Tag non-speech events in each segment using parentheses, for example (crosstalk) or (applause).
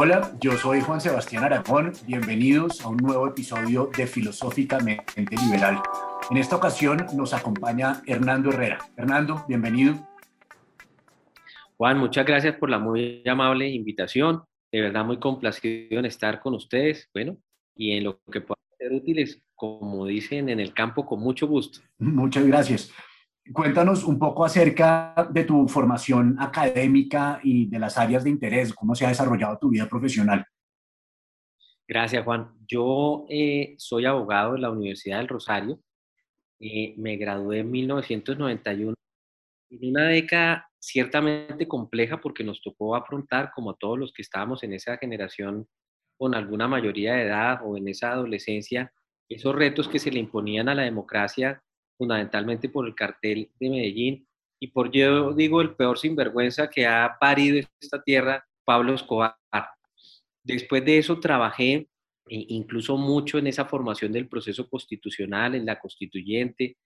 Hola, yo soy Juan Sebastián Aragón. Bienvenidos a un nuevo episodio de Filosóficamente Liberal. En esta ocasión nos acompaña Hernando Herrera. Hernando, bienvenido. Juan, muchas gracias por la muy amable invitación. De verdad muy complacido en estar con ustedes. Bueno, y en lo que puedan ser útiles, como dicen en el campo, con mucho gusto. Muchas gracias. Cuéntanos un poco acerca de tu formación académica y de las áreas de interés, cómo se ha desarrollado tu vida profesional. Gracias, Juan. Yo eh, soy abogado de la Universidad del Rosario. Eh, me gradué en 1991 en una década ciertamente compleja porque nos tocó afrontar, como todos los que estábamos en esa generación con alguna mayoría de edad o en esa adolescencia, esos retos que se le imponían a la democracia fundamentalmente por el cartel de Medellín y por, yo digo, el peor sinvergüenza que ha parido esta tierra, Pablo Escobar. Después de eso trabajé incluso mucho en esa formación del proceso constitucional, en la constituyente,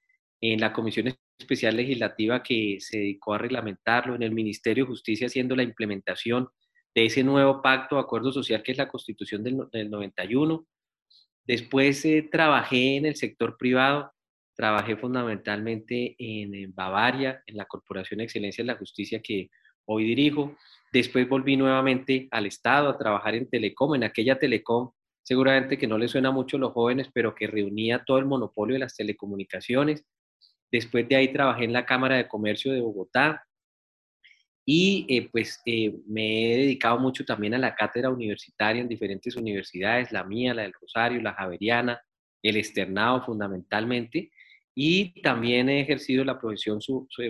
en la Comisión Especial Legislativa que se dedicó a reglamentarlo, en el Ministerio de Justicia haciendo la implementación de ese nuevo pacto, acuerdo social que es la Constitución del, 91. Después eh, trabajé en el sector privado, Trabajé fundamentalmente en, Bavaria, en la Corporación Excelencia de la Justicia que hoy dirijo. Después volví nuevamente al Estado a trabajar en Telecom, en aquella Telecom, seguramente que no le suena mucho a los jóvenes, pero que reunía todo el monopolio de las telecomunicaciones. Después de ahí trabajé en la Cámara de Comercio de Bogotá y eh, pues eh, me he dedicado mucho también a la cátedra universitaria en diferentes universidades, la mía, la del Rosario, la Javeriana, el externado fundamentalmente y también he ejercido la profesión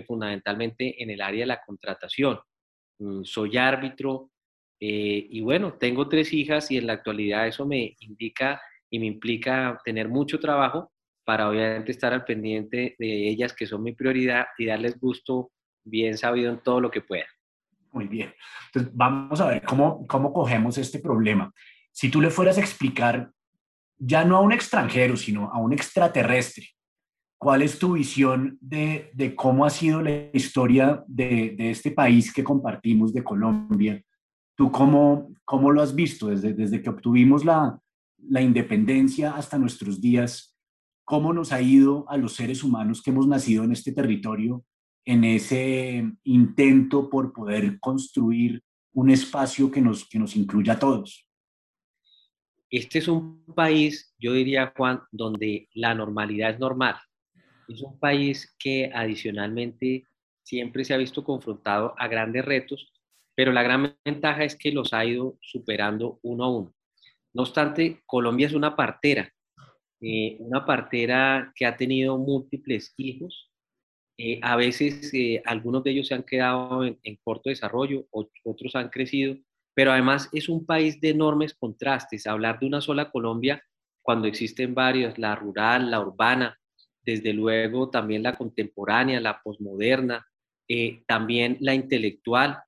fundamentalmente en el área de la contratación. Mm, soy árbitro eh, y bueno, tengo tres hijas y en la actualidad eso me indica y me implica tener mucho trabajo para obviamente estar al pendiente de ellas que son mi prioridad y darles gusto bien sabido en todo lo que pueda. Muy bien. Entonces, vamos a ver cómo, cómo cogemos este problema. Si tú le fueras a explicar, ya no a un extranjero, sino a un extraterrestre, ¿Cuál es tu visión de, de cómo ha sido la historia de, de, este país que compartimos, de Colombia? ¿Tú cómo, cómo lo has visto desde, desde que obtuvimos la, la independencia hasta nuestros días? ¿Cómo nos ha ido a los seres humanos que hemos nacido en este territorio en ese intento por poder construir un espacio que nos, que nos incluya a todos? Este es un país, yo diría, Juan, donde la normalidad es normal es un país que adicionalmente siempre se ha visto confrontado a grandes retos, pero la gran ventaja es que los ha ido superando uno a uno. No obstante, Colombia es una partera, eh, una partera que ha tenido múltiples hijos. Eh, a veces eh, algunos de ellos se han quedado en, en corto desarrollo, otros han crecido, pero además es un país de enormes contrastes. Hablar de una sola Colombia cuando existen varios, la rural, la urbana, desde luego también la contemporánea, la posmoderna, eh, también la intelectual,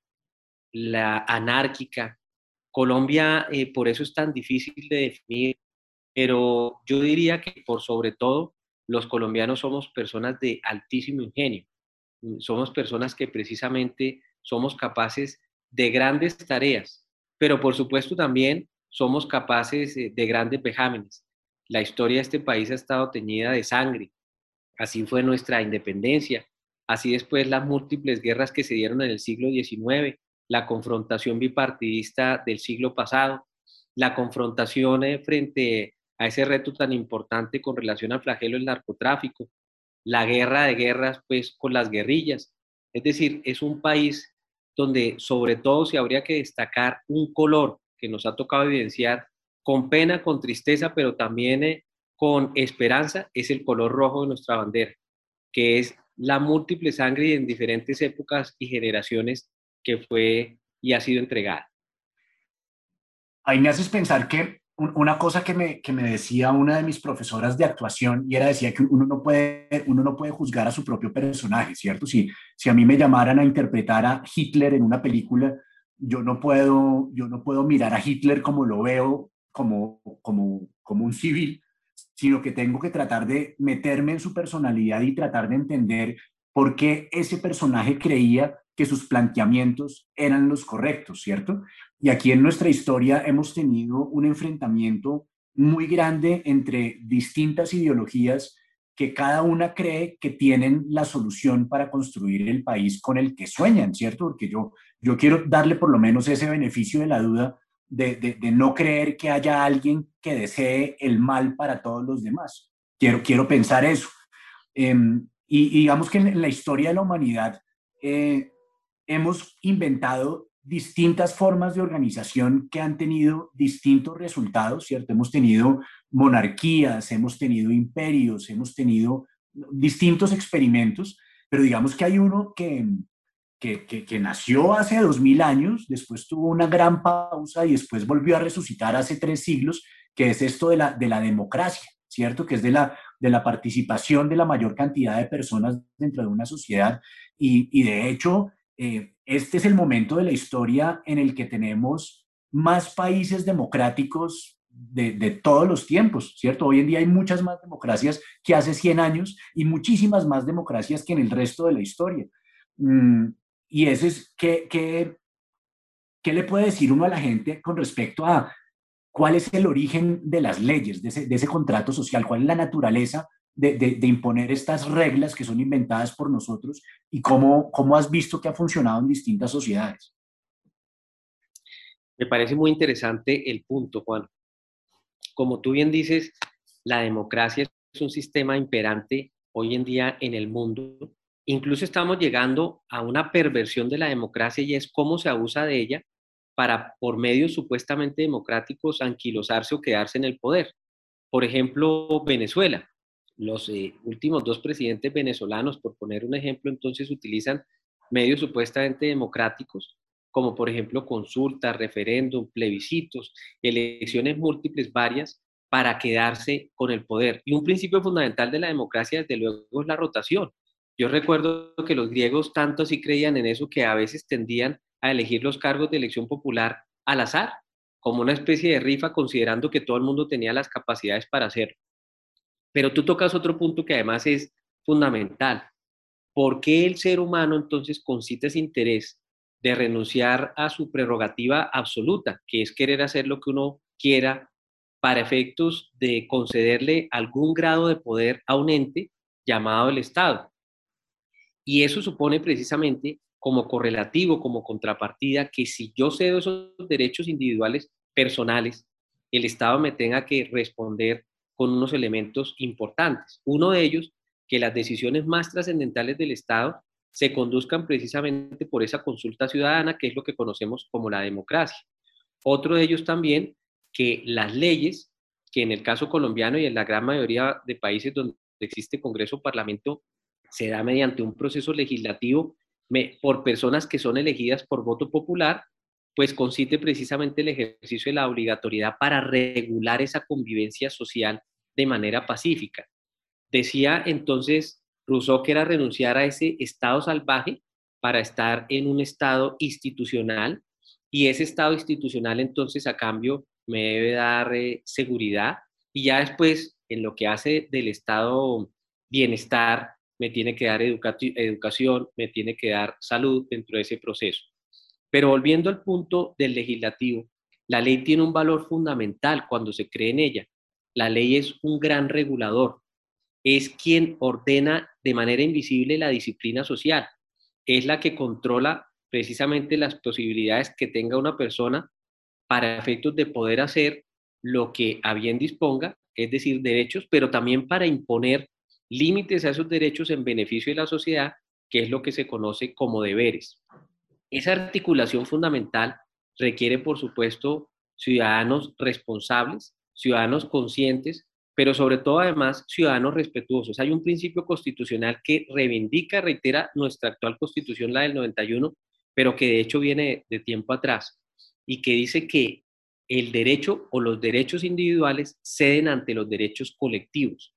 la anárquica. Colombia eh, por eso es tan difícil de definir, pero yo diría que por sobre todo los colombianos somos personas de altísimo ingenio, somos personas que precisamente somos capaces de grandes tareas, pero por supuesto también somos capaces eh, de grandes vejámenes. La historia de este país ha estado teñida de sangre, Así fue nuestra independencia, así después las múltiples guerras que se dieron en el siglo XIX, la confrontación bipartidista del siglo pasado, la confrontación eh, frente a ese reto tan importante con relación al flagelo del narcotráfico, la guerra de guerras pues con las guerrillas. Es decir, es un país donde sobre todo se habría que destacar un color que nos ha tocado evidenciar con pena, con tristeza, pero también eh, con esperanza es el color rojo de nuestra bandera, que es la múltiple sangre en diferentes épocas y generaciones que fue y ha sido entregada. Ahí me haces pensar que una cosa que me, que me decía una de mis profesoras de actuación y era decía que uno no puede, uno no puede juzgar a su propio personaje, ¿cierto? Si, si a mí me llamaran a interpretar a Hitler en una película, yo no puedo, yo no puedo mirar a Hitler como lo veo, como, como, como un civil, sino que tengo que tratar de meterme en su personalidad y tratar de entender por qué ese personaje creía que sus planteamientos eran los correctos, ¿cierto? Y aquí en nuestra historia hemos tenido un enfrentamiento muy grande entre distintas ideologías que cada una cree que tienen la solución para construir el país con el que sueñan, ¿cierto? Porque yo, yo quiero darle por lo menos ese beneficio de la duda de, de, no creer que haya alguien que desee el mal para todos los demás. Quiero, quiero pensar eso. Em, y, digamos que en la historia de la humanidad eh, hemos inventado distintas formas de organización que han tenido distintos resultados, ¿cierto? Hemos tenido monarquías, hemos tenido imperios, hemos tenido distintos experimentos, pero digamos que hay uno que, que, nació hace dos mil años, después tuvo una gran pausa y después volvió a resucitar hace tres siglos, que es esto de la, de la democracia, ¿cierto? Que es de la, de la participación de la mayor cantidad de personas dentro de una sociedad y, y de hecho eh, este es el momento de la historia en el que tenemos más países democráticos de, todos los tiempos, ¿cierto? Hoy en día hay muchas más democracias que hace 100 años y muchísimas más democracias que en el resto de la historia. Mm, y ese es, ¿qué, qué, qué le puede decir uno a la gente con respecto a cuál es el origen de las leyes, de ese, de ese contrato social, cuál es la naturaleza de, imponer estas reglas que son inventadas por nosotros y cómo, cómo has visto que ha funcionado en distintas sociedades. Me parece muy interesante el punto, Juan. Como tú bien dices, la democracia es un sistema imperante hoy en día en el mundo. Incluso estamos llegando a una perversión de la democracia y es cómo se abusa de ella para, por medios supuestamente democráticos, anquilosarse o quedarse en el poder. Por ejemplo, Venezuela los eh, últimos dos presidentes venezolanos, por poner un ejemplo, entonces utilizan medios supuestamente democráticos, como por ejemplo consultas, referéndum, plebiscitos, elecciones múltiples varias, para quedarse con el poder. Y un principio fundamental de la democracia, desde luego, es la rotación. Yo recuerdo que los griegos tanto así creían en eso que a veces tendían a elegir los cargos de elección popular al azar, como una especie de rifa, considerando que todo el mundo tenía las capacidades para hacerlo. Pero tú tocas otro punto que además es fundamental. ¿Por qué el ser humano entonces concita ese interés de renunciar a su prerrogativa absoluta, que es querer hacer lo que uno quiera para efectos de concederle algún grado de poder a un ente llamado el Estado? Y eso supone precisamente como correlativo, como contrapartida, que si yo cedo esos derechos individuales personales, el Estado me tenga que responder con unos elementos importantes. Uno de ellos, que las decisiones más trascendentales del Estado se conduzcan precisamente por esa consulta ciudadana, que es lo que conocemos como la democracia. Otro de ellos también, que las leyes, que en el caso colombiano y en la gran mayoría de países donde existe Congreso o Parlamento, se da mediante un proceso legislativo por personas que son elegidas por voto popular, pues consiste precisamente el ejercicio de la obligatoriedad para regular esa convivencia social de manera pacífica. Decía entonces Rousseau que era renunciar a ese estado salvaje para estar en un estado institucional y ese estado institucional entonces a cambio me debe dar eh, seguridad y ya después en lo que hace del estado bienestar me tiene que dar educación, me tiene que dar salud dentro de ese proceso. Pero volviendo al punto del legislativo, la ley tiene un valor fundamental cuando se cree en ella. La ley es un gran regulador, es quien ordena de manera invisible la disciplina social, es la que controla precisamente las posibilidades que tenga una persona para efectos de poder hacer lo que a bien disponga, es decir, derechos, pero también para imponer límites a esos derechos en beneficio de la sociedad, que es lo que se conoce como deberes. Esa articulación fundamental requiere, por supuesto, ciudadanos responsables, ciudadanos conscientes, pero sobre todo además ciudadanos respetuosos. Hay un principio constitucional que reivindica, reitera nuestra actual constitución, la del 91, pero que de hecho viene de tiempo atrás y que dice que el derecho o los derechos individuales ceden ante los derechos colectivos.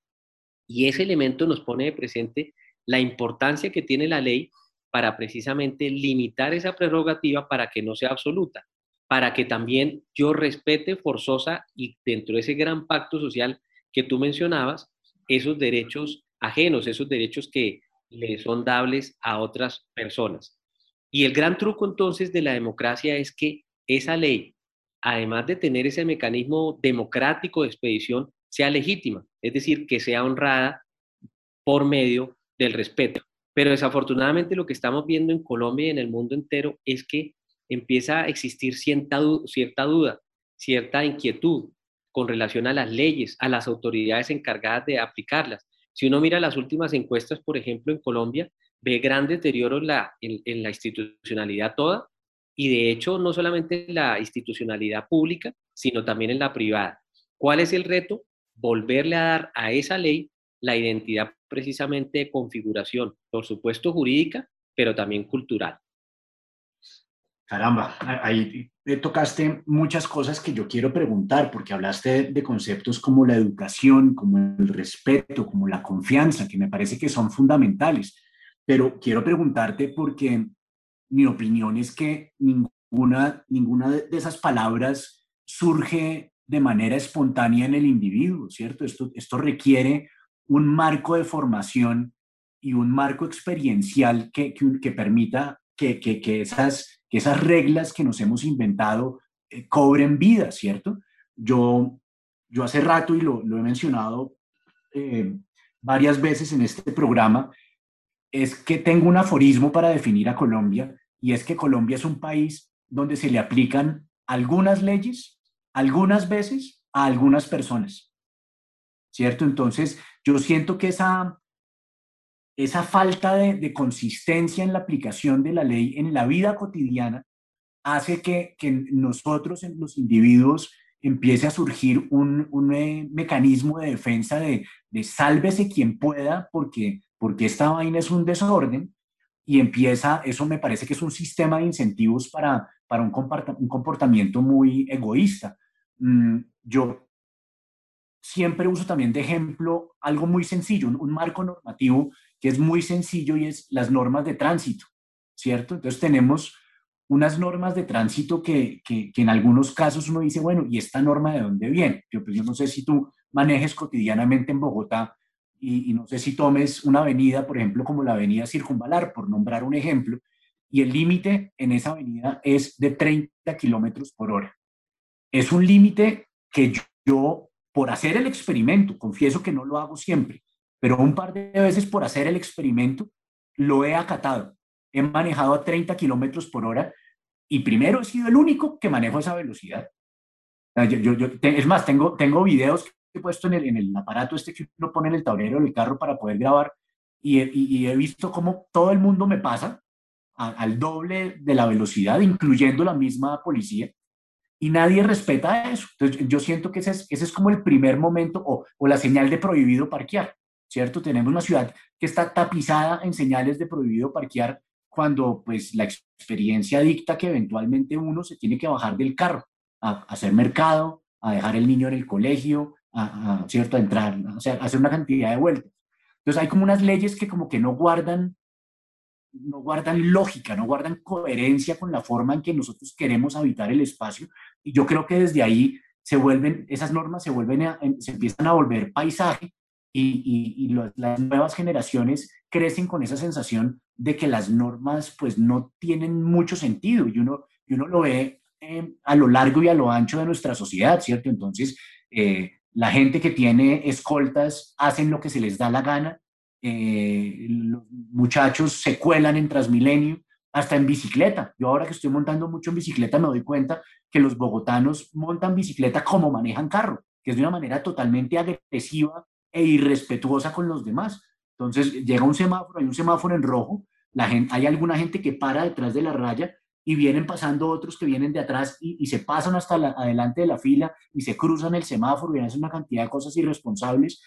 Y ese elemento nos pone de presente la importancia que tiene la ley para precisamente limitar esa prerrogativa para que no sea absoluta, para que también yo respete forzosa y dentro de ese gran pacto social que tú mencionabas, esos derechos ajenos, esos derechos que le son dables a otras personas. Y el gran truco entonces de la democracia es que esa ley, además de tener ese mecanismo democrático de expedición, sea legítima, es decir, que sea honrada por medio del respeto. Pero desafortunadamente lo que estamos viendo en Colombia y en el mundo entero es que empieza a existir cierta, cierta duda, cierta inquietud con relación a las leyes, a las autoridades encargadas de aplicarlas. Si uno mira las últimas encuestas, por ejemplo, en Colombia, ve gran deterioro en la, en, la institucionalidad toda y de hecho no solamente en la institucionalidad pública, sino también en la privada. ¿Cuál es el reto? Volverle a dar a esa ley la identidad precisamente de configuración, por supuesto jurídica, pero también cultural. Caramba, ahí tocaste muchas cosas que yo quiero preguntar, porque hablaste de conceptos como la educación, como el respeto, como la confianza, que me parece que son fundamentales. Pero quiero preguntarte porque mi opinión es que ninguna, ninguna de esas palabras surge de manera espontánea en el individuo, ¿cierto? Esto, esto requiere un marco de formación y un marco experiencial que, que, permita que, que, esas, que esas reglas que nos hemos inventado eh, cobren vida, ¿cierto? Yo, yo hace rato, y lo, lo he mencionado eh, varias veces en este programa, es que tengo un aforismo para definir a Colombia y es que Colombia es un país donde se le aplican algunas leyes, algunas veces, a algunas personas. ¿Cierto? Entonces, yo siento que esa, esa falta de, consistencia en la aplicación de la ley en la vida cotidiana hace que, que nosotros, los individuos, empiece a surgir un, un eh, mecanismo de defensa de, de sálvese quien pueda, porque porque esta vaina es un desorden y empieza, eso me parece que es un sistema de incentivos para, para un, un comportamiento muy egoísta. Mm, yo siempre uso también de ejemplo algo muy sencillo, un, marco normativo que es muy sencillo y es las normas de tránsito, ¿cierto? Entonces tenemos unas normas de tránsito que, que, en algunos casos uno dice, bueno, ¿y esta norma de dónde viene? Yo, pues yo no sé si tú manejes cotidianamente en Bogotá y, no sé si tomes una avenida, por ejemplo, como la avenida Circunvalar, por nombrar un ejemplo, y el límite en esa avenida es de 30 kilómetros por hora. Es un límite que yo, por hacer el experimento, confieso que no lo hago siempre, pero un par de veces por hacer el experimento, lo he acatado. He manejado a 30 kilómetros por hora y primero he sido el único que manejo esa velocidad. Es más, tengo, tengo videos he puesto en el, en el aparato este que uno pone en el tablero del carro para poder grabar y, y, he visto cómo todo el mundo me pasa al doble de la velocidad, incluyendo la misma policía, y nadie respeta eso. Entonces, yo siento que ese es, ese es como el primer momento o, o la señal de prohibido parquear, ¿cierto? Tenemos una ciudad que está tapizada en señales de prohibido parquear cuando pues la experiencia dicta que eventualmente uno se tiene que bajar del carro a, a hacer mercado, a dejar el niño en el colegio, a, ¿cierto? a entrar, o sea, hacer una cantidad de vueltas. Entonces hay como unas leyes que como que no guardan, no guardan lógica, no guardan coherencia con la forma en que nosotros queremos habitar el espacio. Y yo creo que desde ahí se vuelven, esas normas se vuelven, se empiezan a volver paisaje y, y, las nuevas generaciones crecen con esa sensación de que las normas pues no tienen mucho sentido y uno, y uno lo ve eh, a lo largo y a lo ancho de nuestra sociedad, ¿cierto? Entonces, eh, la gente que tiene escoltas hacen lo que se les da la gana. Eh, muchachos se cuelan en Transmilenio, hasta en bicicleta. Yo ahora que estoy montando mucho en bicicleta me doy cuenta que los bogotanos montan bicicleta como manejan carro, que es de una manera totalmente agresiva e irrespetuosa con los demás. Entonces llega un semáforo, hay un semáforo en rojo, hay alguna gente que para detrás de la raya y vienen pasando otros que vienen de atrás y, se pasan hasta adelante de la fila y se cruzan el semáforo y hacen una cantidad de cosas irresponsables.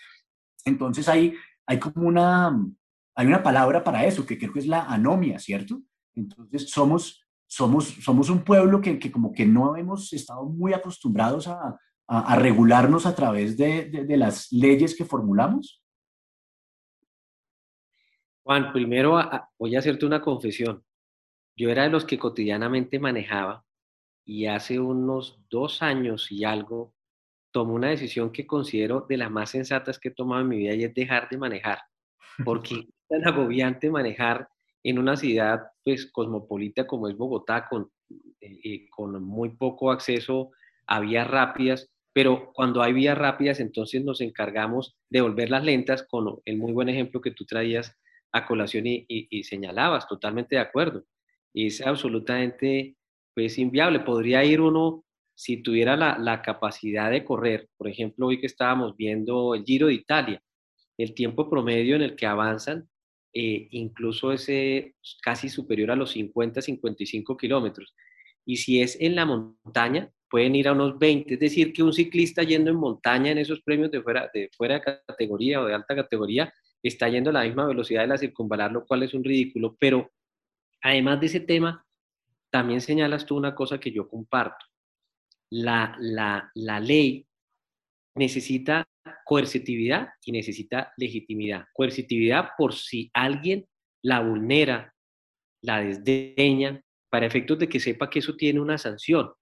Entonces hay, hay como una, hay una palabra para eso, que creo que es la anomia, ¿cierto? Entonces somos, somos, somos un pueblo que, que como que no hemos estado muy acostumbrados a, a, regularnos a través de, de, de, las leyes que formulamos. Juan, primero voy a hacerte una confesión. Yo era de los que cotidianamente manejaba y hace unos dos años y algo tomé una decisión que considero de las más sensatas que he tomado en mi vida y es dejar de manejar, porque (laughs) es tan agobiante manejar en una ciudad pues cosmopolita como es Bogotá, con eh, con muy poco acceso a vías rápidas, pero cuando hay vías rápidas, entonces nos encargamos de volverlas lentas con el muy buen ejemplo que tú traías a colación y, señalabas, totalmente de acuerdo. Es absolutamente pues, inviable. Podría ir uno, si tuviera la, capacidad de correr, por ejemplo, hoy que estábamos viendo el Giro de Italia, el tiempo promedio en el que avanzan, eh, incluso es casi superior a los 50, 55 kilómetros. Y si es en la montaña, pueden ir a unos 20. Es decir, que un ciclista yendo en montaña en esos premios de fuera de, fuera de categoría o de alta categoría está yendo a la misma velocidad de la circunvalar, lo cual es un ridículo. Pero además de ese tema, también señalas tú una cosa que yo comparto. La, la, la ley necesita coercitividad y necesita legitimidad. Coercitividad por si alguien la vulnera, la desdeña, para efectos de que sepa que eso tiene una sanción.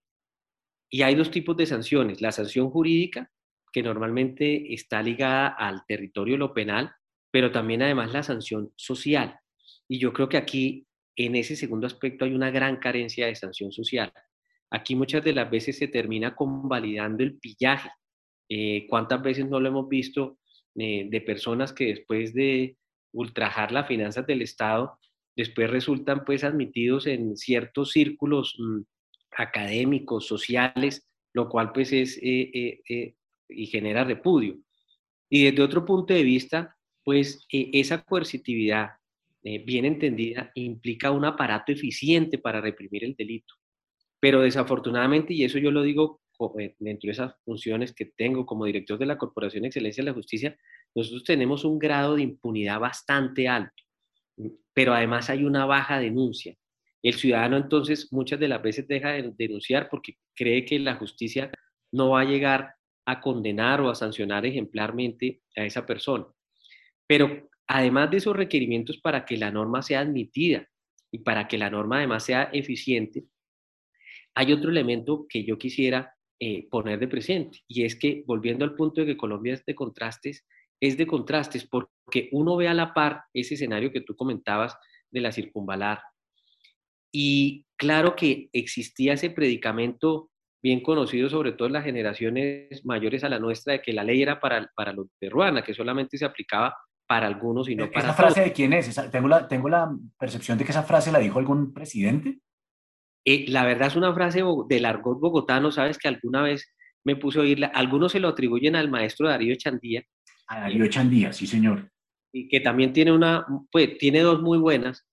Y hay dos tipos de sanciones. La sanción jurídica, que normalmente está ligada al territorio de lo penal, pero también además la sanción social. Y yo creo que aquí, en ese segundo aspecto, hay una gran carencia de sanción social. Aquí muchas de las veces se termina convalidando el pillaje. Eh, ¿Cuántas veces no lo hemos visto eh, de personas que después de ultrajar las finanzas del Estado, después resultan pues admitidos en ciertos círculos mm, académicos, sociales, lo cual pues es eh, eh, eh, y genera repudio. Y desde otro punto de vista, pues esa coercitividad bien entendida implica un aparato eficiente para reprimir el delito. Pero desafortunadamente, y eso yo lo digo dentro de esas funciones que tengo como director de la Corporación Excelencia de la Justicia, nosotros tenemos un grado de impunidad bastante alto, pero además hay una baja denuncia. El ciudadano entonces muchas de las veces deja de denunciar porque cree que la justicia no va a llegar a condenar o a sancionar ejemplarmente a esa persona. Pero además de esos requerimientos para que la norma sea admitida y para que la norma además sea eficiente, hay otro elemento que yo quisiera eh, poner de presente y es que volviendo al punto de que Colombia es de contrastes, es de contrastes porque uno ve a la par ese escenario que tú comentabas de la circunvalar, y claro que existía ese predicamento bien conocido, sobre todo en las generaciones mayores a la nuestra, de que la ley era para, para los de Ruana, que solamente se aplicaba para algunos y no ¿E-, para ¿Esa frase de quién es? tengo, la, tengo la percepción de que esa frase la dijo algún presidente. Eh, la verdad es una frase del argot bogotano, sabes que alguna vez me puse a oírla. Algunos se lo atribuyen al maestro Darío Chandía. A Darío Chandía, sí, señor. Y que también tiene una, pues tiene dos muy buenas.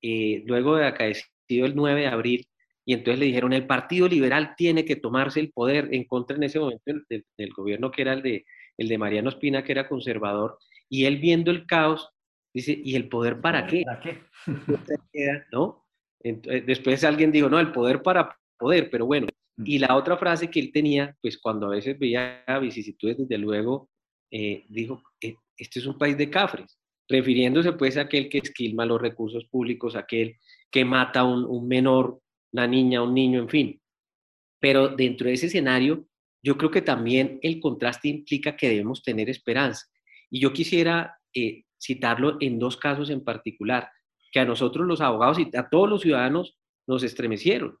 Eh, luego de acá el 9 de abril, y entonces le dijeron, el Partido Liberal tiene que tomarse el poder en contra en ese momento del, gobierno que era el de, el de Mariano Espina, que era conservador, y él viendo el caos, dice, ¿y el poder para qué? ¿Para qué? (laughs) ¿No? Entonces, después alguien dijo, no, el poder para poder, pero bueno. Mm. Y la otra frase que él tenía, pues cuando a veces veía vicisitudes, desde luego, eh, dijo, e, este es un país de cafres, refiriéndose pues a aquel que esquilma los recursos públicos, aquel que mata a un, menor, una niña, un niño, en fin. Pero dentro de ese escenario, yo creo que también el contraste implica que debemos tener esperanza. Y yo quisiera eh, citarlo en dos casos en particular, que a nosotros los abogados y a todos los ciudadanos nos estremecieron.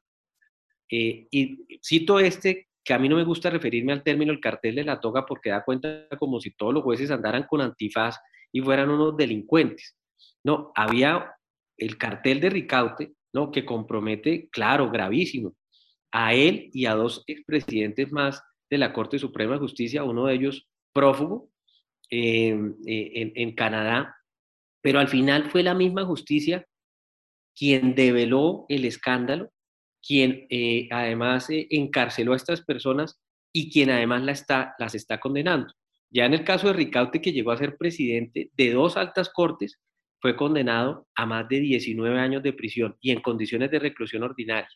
Eh, y cito este, que a mí no me gusta referirme al término el cartel de la toga porque da cuenta como si todos los jueces andaran con antifaz y fueran unos delincuentes. No, había el cartel de Ricaute, ¿no? que compromete, claro, gravísimo, a él y a dos expresidentes más de la Corte Suprema de Justicia, uno de ellos prófugo eh, en, Canadá, pero al final fue la misma justicia quien develó el escándalo, quien eh, además eh, encarceló a estas personas y quien además la está, las está condenando. Ya en el caso de Ricaute, que llegó a ser presidente de dos altas cortes, fue condenado a más de 19 años de prisión y en condiciones de reclusión ordinaria.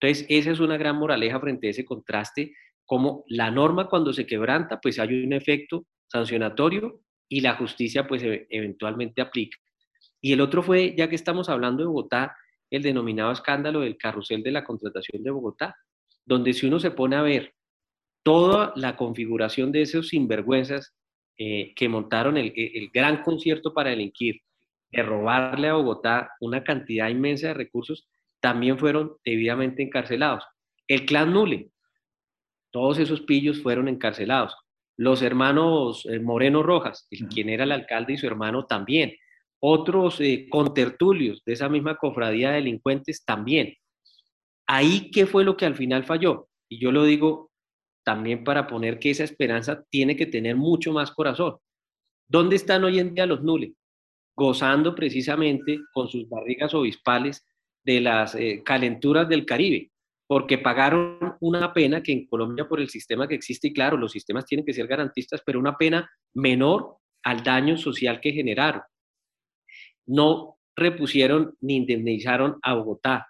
Entonces, esa es una gran moraleja frente a ese contraste, como la norma cuando se quebranta, pues hay un efecto sancionatorio y la justicia pues e-, eventualmente aplica. Y el otro fue, ya que estamos hablando de Bogotá, el denominado escándalo del carrusel de la contratación de Bogotá, donde si uno se pone a ver toda la configuración de esos sinvergüenzas eh, que montaron el, el, gran concierto para delinquir, de robarle a Bogotá una cantidad inmensa de recursos, también fueron debidamente encarcelados. El clan Nule, todos esos pillos fueron encarcelados. Los hermanos eh, Moreno Rojas, quien era el alcalde y su hermano también. Otros eh, contertulios de esa misma cofradía de delincuentes también. Ahí, ¿qué fue lo que al final falló? Y yo lo digo también para poner que esa esperanza tiene que tener mucho más corazón. ¿Dónde están hoy en día los nules? Gozando precisamente con sus barrigas obispales de las eh, calenturas del Caribe, porque pagaron una pena que en Colombia por el sistema que existe, y claro, los sistemas tienen que ser garantistas, pero una pena menor al daño social que generaron. No repusieron ni indemnizaron a Bogotá.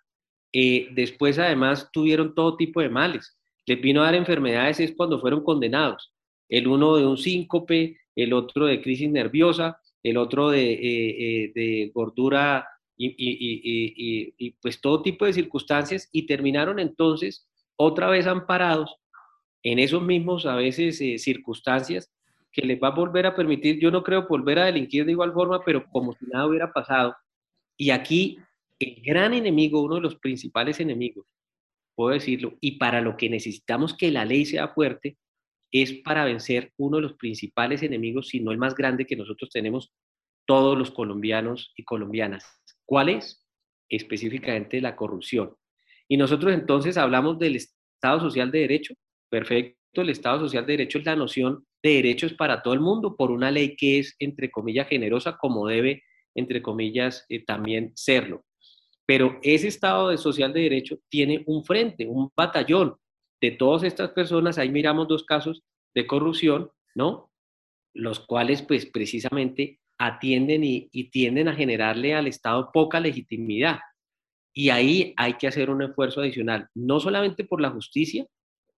Eh, después, además, tuvieron todo tipo de males. Les vino a dar enfermedades es cuando fueron condenados. El uno de un síncope, el otro de crisis nerviosa, el otro de, eh, de gordura y, pues todo tipo de circunstancias y terminaron entonces otra vez amparados en esos mismos a veces eh, circunstancias que les va a volver a permitir, yo no creo volver a delinquir de igual forma, pero como si nada hubiera pasado. Y aquí el gran enemigo, uno de los principales enemigos, puedo decirlo, y para lo que necesitamos que la ley sea fuerte, es para vencer uno de los principales enemigos, si no el más grande que nosotros tenemos todos los colombianos y colombianas, ¿Cuál es? Específicamente la corrupción. Y nosotros entonces hablamos del Estado Social de Derecho. Perfecto, el Estado Social de Derecho es la noción de derechos para todo el mundo por una ley que es, entre comillas, generosa, como debe, entre comillas, eh, también serlo. Pero ese Estado de Social de Derecho tiene un frente, un batallón de todas estas personas. Ahí miramos dos casos de corrupción, ¿no? Los cuales, pues, precisamente atienden y, tienden a generarle al Estado poca legitimidad. Y ahí hay que hacer un esfuerzo adicional, no solamente por la justicia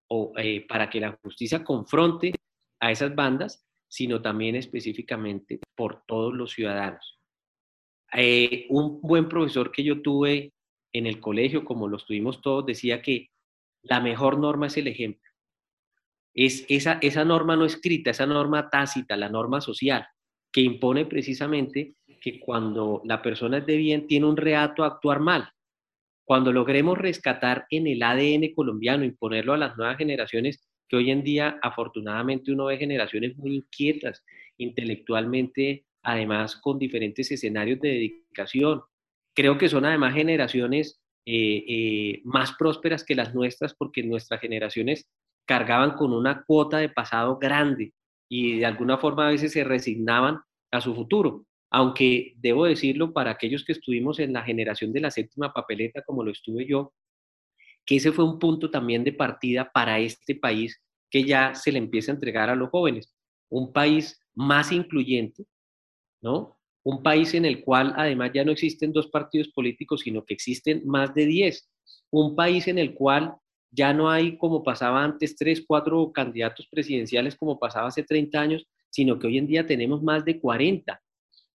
o eh, para que la justicia confronte a esas bandas, sino también específicamente por todos los ciudadanos. Eh, un buen profesor que yo tuve en el colegio, como los tuvimos todos, decía que la mejor norma es el ejemplo. Es esa, esa norma no escrita, esa norma tácita, la norma social, que impone precisamente que cuando la persona es de bien tiene un reato a actuar mal. Cuando logremos rescatar en el ADN colombiano, imponerlo a las nuevas generaciones, que hoy en día afortunadamente uno ve generaciones muy inquietas, intelectualmente, además con diferentes escenarios de dedicación. Creo que son además generaciones eh, eh, más prósperas que las nuestras porque nuestras generaciones cargaban con una cuota de pasado grande y de alguna forma a veces se resignaban a su futuro. Aunque debo decirlo para aquellos que estuvimos en la generación de la séptima papeleta, como lo estuve yo, que ese fue un punto también de partida para este país que ya se le empieza a entregar a los jóvenes. Un país más incluyente, ¿no? Un país en el cual además ya no existen dos partidos políticos, sino que existen más de diez. Un país en el cual ya no hay, como pasaba antes, tres, cuatro candidatos presidenciales como pasaba hace 30 años, sino que hoy en día tenemos más de 40.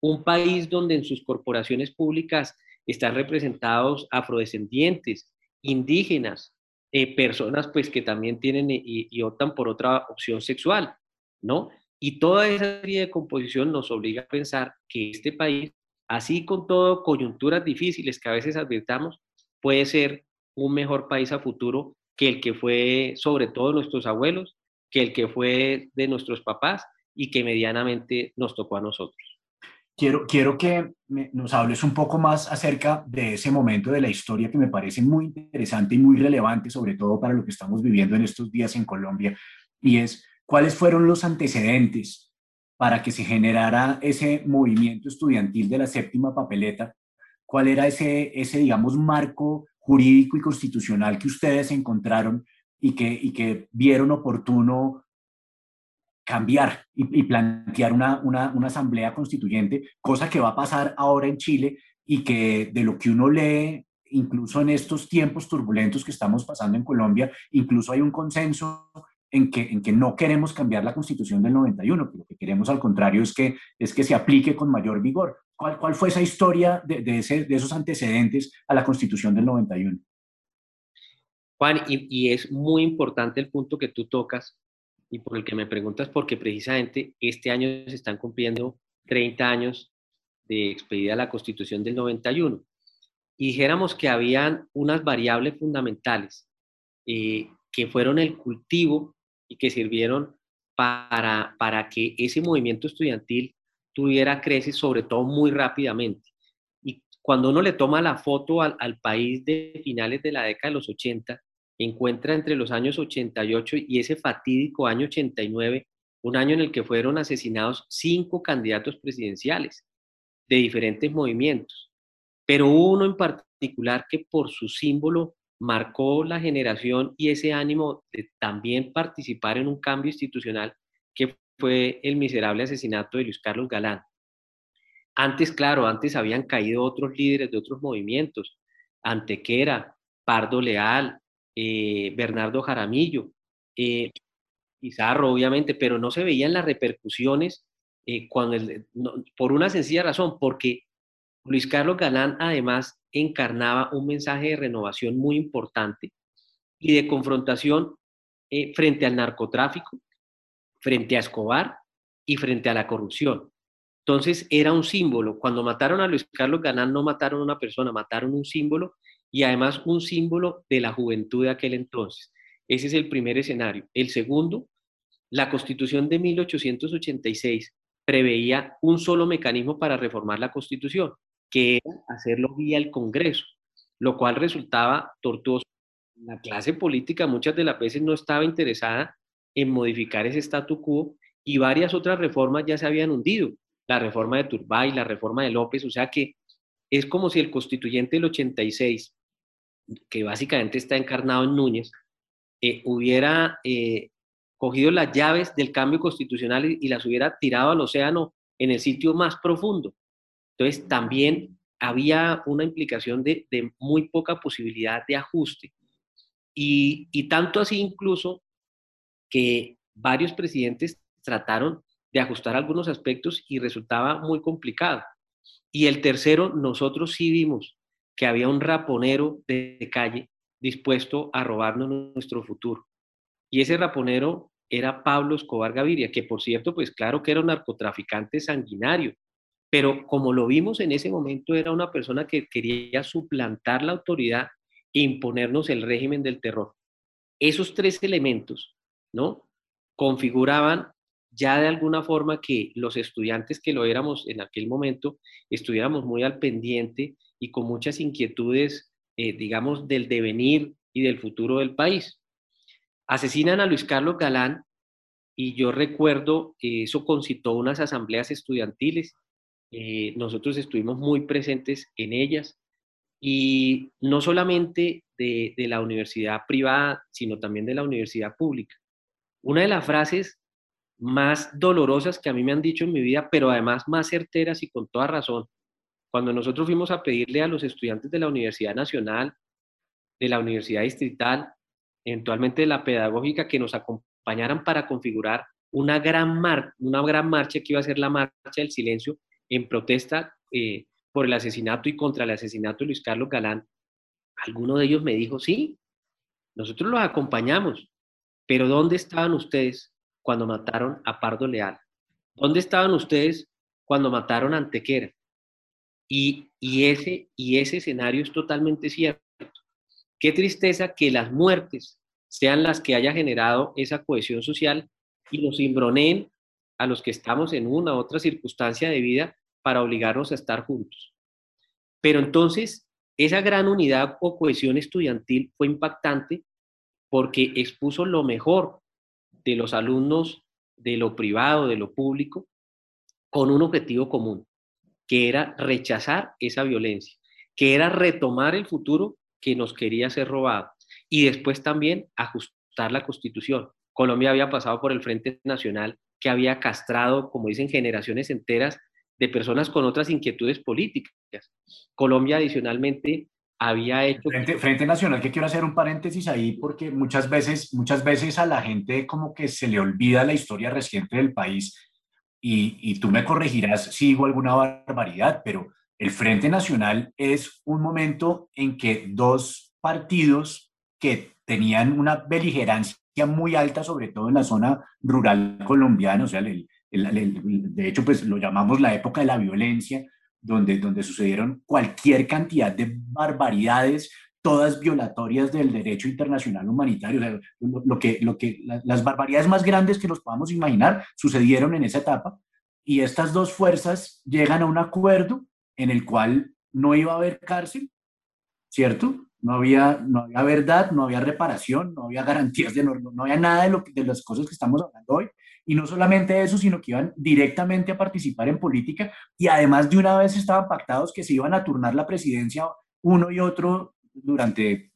Un país donde en sus corporaciones públicas están representados afrodescendientes, indígenas, eh, personas pues que también tienen y, optan por otra opción sexual, ¿no? Y toda esa serie de composición nos obliga a pensar que este país, así con todo coyunturas difíciles que a veces advirtamos, puede ser un mejor país a futuro que el que fue sobre todo nuestros abuelos, que el que fue de nuestros papás y que medianamente nos tocó a nosotros. Quiero, quiero que nos hables un poco más acerca de ese momento de la historia que me parece muy interesante y muy relevante, sobre todo para lo que estamos viviendo en estos días en Colombia, y es cuáles fueron los antecedentes para que se generara ese movimiento estudiantil de la séptima papeleta, cuál era ese, ese digamos, marco jurídico y constitucional que ustedes encontraron y que, y que vieron oportuno cambiar y, plantear una, una, una, asamblea constituyente, cosa que va a pasar ahora en Chile y que de lo que uno lee, incluso en estos tiempos turbulentos que estamos pasando en Colombia, incluso hay un consenso en que, en que no queremos cambiar la constitución del 91, que lo que queremos al contrario es que, es que se aplique con mayor vigor. ¿Cuál, cuál fue esa historia de, de, ese, de, esos antecedentes a la Constitución del 91? Juan, y, y, es muy importante el punto que tú tocas y por el que me preguntas, porque precisamente este año se están cumpliendo 30 años de expedida la Constitución del 91. y dijéramos que habían unas variables fundamentales eh, que fueron el cultivo y que sirvieron para, para que ese movimiento estudiantil tuviera creces, sobre todo muy rápidamente. Y cuando uno le toma la foto al, al país de finales de la década de los 80, encuentra entre los años 88 y ese fatídico año 89, un año en el que fueron asesinados cinco candidatos presidenciales de diferentes movimientos, pero uno en particular que por su símbolo marcó la generación y ese ánimo de también participar en un cambio institucional que fue el miserable asesinato de Luis Carlos Galán. Antes, claro, antes habían caído otros líderes de otros movimientos, Antequera, Pardo Leal, eh, Bernardo Jaramillo, eh, Pizarro, obviamente, pero no se veían las repercusiones eh, cuando por una sencilla razón, porque Luis Carlos Galán además encarnaba un mensaje de renovación muy importante y de confrontación eh, frente al narcotráfico, frente a Escobar y frente a la corrupción. Entonces era un símbolo. Cuando mataron a Luis Carlos Galán no mataron a una persona, mataron un símbolo y además un símbolo de la juventud de aquel entonces. Ese es el primer escenario. El segundo, la constitución de 1886 preveía un solo mecanismo para reformar la constitución, que era hacerlo vía el Congreso, lo cual resultaba tortuoso. La clase política muchas de las veces no estaba interesada en modificar ese statu quo y varias otras reformas ya se habían hundido. La reforma de Turbay, la reforma de López, o sea que es como si el constituyente del 86, que básicamente está encarnado en Núñez, eh, hubiera eh, cogido las llaves del cambio constitucional y, las hubiera tirado al océano en el sitio más profundo. Entonces, también había una implicación de, muy poca posibilidad de ajuste. Y, y, tanto así incluso que varios presidentes trataron de ajustar algunos aspectos y resultaba muy complicado. Y el tercero, nosotros sí vimos que había un raponero de calle dispuesto a robarnos nuestro futuro. Y ese raponero era Pablo Escobar Gaviria, que por cierto, pues claro que era un narcotraficante sanguinario, pero como lo vimos en ese momento, era una persona que quería suplantar la autoridad e imponernos el régimen del terror. Esos tres elementos, ¿no? Configuraban ya de alguna forma que los estudiantes que lo éramos en aquel momento estuviéramos muy al pendiente y con muchas inquietudes, eh, digamos, del devenir y del futuro del país. Asesinan a Luis Carlos Galán y yo recuerdo que eso concitó unas asambleas estudiantiles. Eh, nosotros estuvimos muy presentes en ellas y no solamente de, de la universidad privada, sino también de la universidad pública. Una de las frases más dolorosas que a mí me han dicho en mi vida, pero además más certeras y con toda razón, cuando nosotros fuimos a pedirle a los estudiantes de la Universidad Nacional, de la Universidad Distrital, eventualmente la pedagógica, que nos acompañaran para configurar una gran, mar una gran marcha que iba a ser la marcha del silencio en protesta eh, por el asesinato y contra el asesinato de Luis Carlos Galán. Alguno de ellos me dijo, sí, nosotros los acompañamos, pero ¿dónde estaban ustedes cuando mataron a Pardo Leal? ¿Dónde estaban ustedes cuando mataron a Antequera? Y, ese, y ese escenario es totalmente cierto. Qué tristeza que las muertes sean las que haya generado esa cohesión social y nos imbroneen a los que estamos en una u otra circunstancia de vida para obligarnos a estar juntos. Pero entonces, esa gran unidad o cohesión estudiantil fue impactante porque expuso lo mejor de los alumnos de lo privado, de lo público, con un objetivo común, que era rechazar esa violencia, que era retomar el futuro que nos quería ser robado. Y después también ajustar la constitución. Colombia había pasado por el Frente Nacional que había castrado, como dicen, generaciones enteras de personas con otras inquietudes políticas. Colombia adicionalmente había hecho... Frente, Frente, Nacional, que quiero hacer un paréntesis ahí, porque muchas veces, muchas veces a la gente como que se le olvida la historia reciente del país. Y, y tú me corregirás si digo alguna barbaridad, pero el Frente Nacional es un momento en que dos partidos que tenían una beligerancia muy alta, sobre todo en la zona rural colombiana, o sea, de hecho, pues lo llamamos la época de la violencia, donde, donde sucedieron cualquier cantidad de barbaridades, todas violatorias del derecho internacional humanitario. lo, que, lo que, las barbaridades más grandes que nos podamos imaginar sucedieron en esa etapa. Y estas dos fuerzas llegan a un acuerdo en el cual no iba a haber cárcel, ¿cierto? No había, no había verdad, no había reparación, no había garantías de no, no había nada de, lo, de las cosas que estamos hablando hoy. Y no solamente eso, sino que iban directamente a participar en política y además de una vez estaban pactados que se iban a turnar la presidencia uno y otro durante